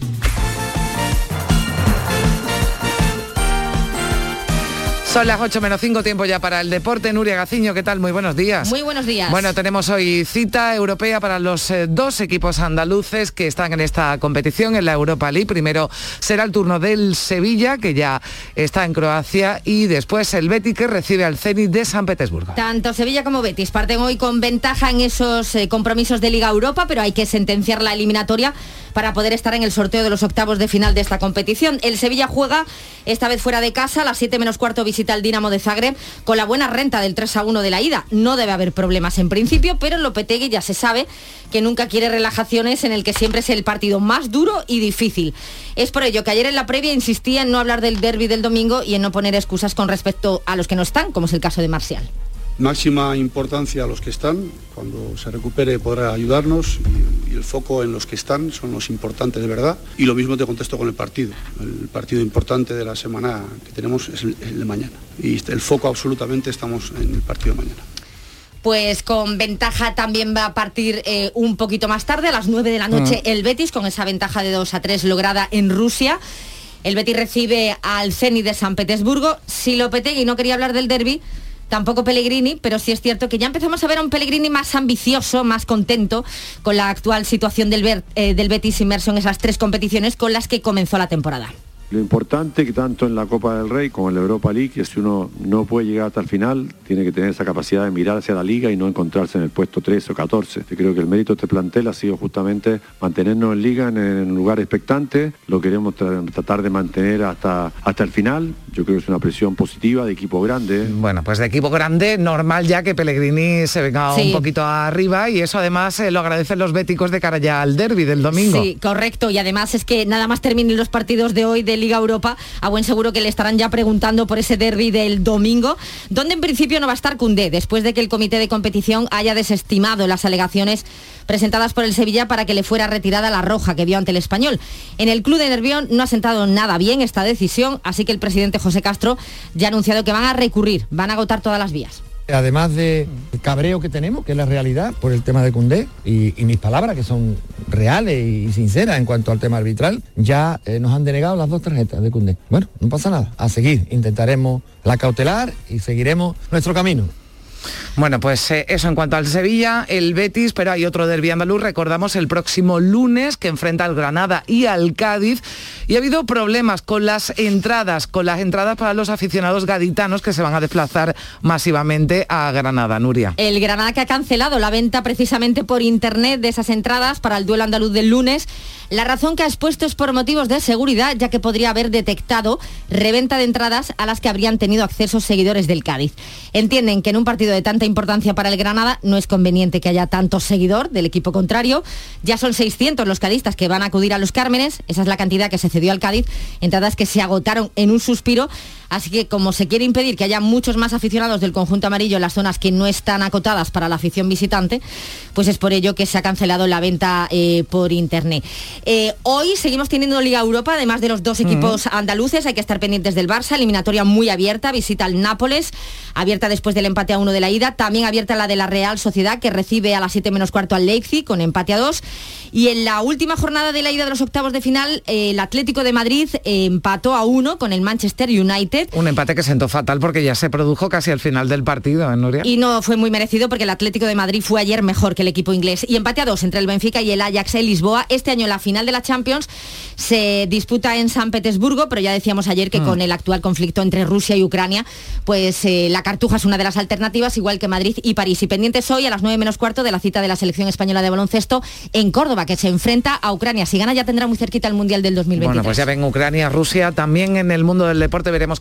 Speaker 21: Son las 8 menos 5, tiempo ya para el deporte. Nuria Gaciño, ¿qué tal? Muy buenos días.
Speaker 32: Muy buenos días.
Speaker 21: Bueno, tenemos hoy cita europea para los eh, dos equipos andaluces que están en esta competición, en la Europa League. Primero será el turno del Sevilla, que ya está en Croacia, y después el Betis, que recibe al Zenit de San Petersburgo.
Speaker 32: Tanto Sevilla como Betis parten hoy con ventaja en esos eh, compromisos de Liga Europa, pero hay que sentenciar la eliminatoria para poder estar en el sorteo de los octavos de final de esta competición. El Sevilla juega esta vez fuera de casa, a las 7 menos cuarto visita al Dinamo de Zagreb con la buena renta del 3 a 1 de la ida. No debe haber problemas en principio, pero Lopetegui ya se sabe que nunca quiere relajaciones en el que siempre es el partido más duro y difícil. Es por ello que ayer en la previa insistía en no hablar del derby del domingo y en no poner excusas con respecto a los que no están, como es el caso de Marcial
Speaker 56: máxima importancia a los que están, cuando se recupere podrá ayudarnos y, el foco en los que están son los importantes de verdad. Y lo mismo te contesto con el partido. El partido importante de la semana que tenemos es el, de mañana. Y el foco absolutamente estamos en el partido de mañana
Speaker 32: pues con ventaja también va a partir eh, un poquito más tarde, a las 9 de la noche, el Betis, con esa ventaja de 2 a 3 lograda en Rusia. El Betis recibe al Zenit de San Petersburgo. Si Lopetegui no quería hablar del derby, tampoco Pellegrini, pero sí es cierto que ya empezamos a ver a un Pellegrini más ambicioso, más contento con la actual situación del, eh, del Betis inmerso en esas tres competiciones con las que comenzó la temporada.
Speaker 53: Lo importante que tanto en la Copa del Rey como en la Europa League, que si uno no puede llegar hasta el final, tiene que tener esa capacidad de mirar hacia la liga y no encontrarse en el puesto 3 o 14. Yo creo que el mérito de este plantel ha sido justamente mantenernos en liga en, un lugar expectante, lo queremos tratar de mantener hasta, hasta el final. Yo creo que es una presión positiva de equipo grande.
Speaker 21: Bueno, pues de equipo grande, normal ya que Pellegrini se venga un poquito arriba y eso además eh, lo agradecen los béticos de cara ya al derby del domingo.
Speaker 32: Sí, correcto. Y además es que nada más terminen los partidos de hoy de Liga Europa, a buen seguro que le estarán ya preguntando por ese derby del domingo, donde en principio no va a estar Cundé, después de que el comité de competición haya desestimado las alegaciones presentadas por el Sevilla para que le fuera retirada la roja que vio ante el español. En el club de Nervión no ha sentado nada bien esta decisión, así que el presidente José Castro ya ha anunciado que van a recurrir, van a agotar todas las vías.
Speaker 40: Además de cabreo que tenemos, que es la realidad por el tema de Cundé, y, mis palabras que son reales y sinceras en cuanto al tema arbitral, ya eh, nos han denegado las dos tarjetas de Cundé. Bueno, no pasa nada, a seguir, intentaremos la cautelar y seguiremos nuestro camino.
Speaker 21: Bueno, pues eh, eso en cuanto al Sevilla, el Betis, pero hay otro derbi andaluz, recordamos el próximo lunes que enfrenta al Granada y al Cádiz. Y ha habido problemas con las entradas, con las entradas para los aficionados gaditanos que se van a desplazar masivamente a Granada, Nuria.
Speaker 32: El Granada que ha cancelado la venta precisamente por internet de esas entradas para el duelo andaluz del lunes. La razón que ha expuesto es por motivos de seguridad, ya que podría haber detectado reventa de entradas a las que habrían tenido acceso seguidores del Cádiz. Entienden que en un partido de tanta importancia para el Granada, no es conveniente que haya tanto seguidor del equipo contrario. Ya son 600 los cadistas que van a acudir a los Cármenes, esa es la cantidad que se cedió al Cádiz, entradas que se agotaron en un suspiro. Así que como se quiere impedir que haya muchos más aficionados del conjunto amarillo en las zonas que no están acotadas para la afición visitante, pues es por ello que se ha cancelado la venta eh, por internet. Eh, hoy seguimos teniendo Liga Europa, además de los dos equipos andaluces, hay que estar pendientes del Barça, eliminatoria muy abierta, visita al Nápoles, abierta después del empate a uno de la ida, también abierta la de la Real Sociedad, que recibe a las 7 menos cuarto al Leipzig con empate a 2. Y en la última jornada de la ida de los octavos de final, eh, el Atlético de Madrid empató a uno con el Manchester United.
Speaker 21: Un empate que sentó fatal porque ya se produjo casi al final del partido, ¿eh, Nuria?
Speaker 32: Y no fue muy merecido porque el Atlético de Madrid fue ayer mejor que el equipo inglés. Y empate a dos entre el Benfica y el Ajax en Lisboa. Este año la final de la Champions se disputa en San Petersburgo, pero ya decíamos ayer que
Speaker 21: Mm.
Speaker 32: con el actual conflicto entre Rusia y Ucrania, pues eh, la Cartuja es una de las alternativas, igual que Madrid y París. Y pendientes hoy a las 9 menos cuarto de la cita de la selección española de baloncesto en Córdoba, que se enfrenta a Ucrania. Si gana ya tendrá muy cerquita el Mundial del 2023.
Speaker 21: Bueno, pues ya ven Ucrania, Rusia, también en el mundo del deporte veremos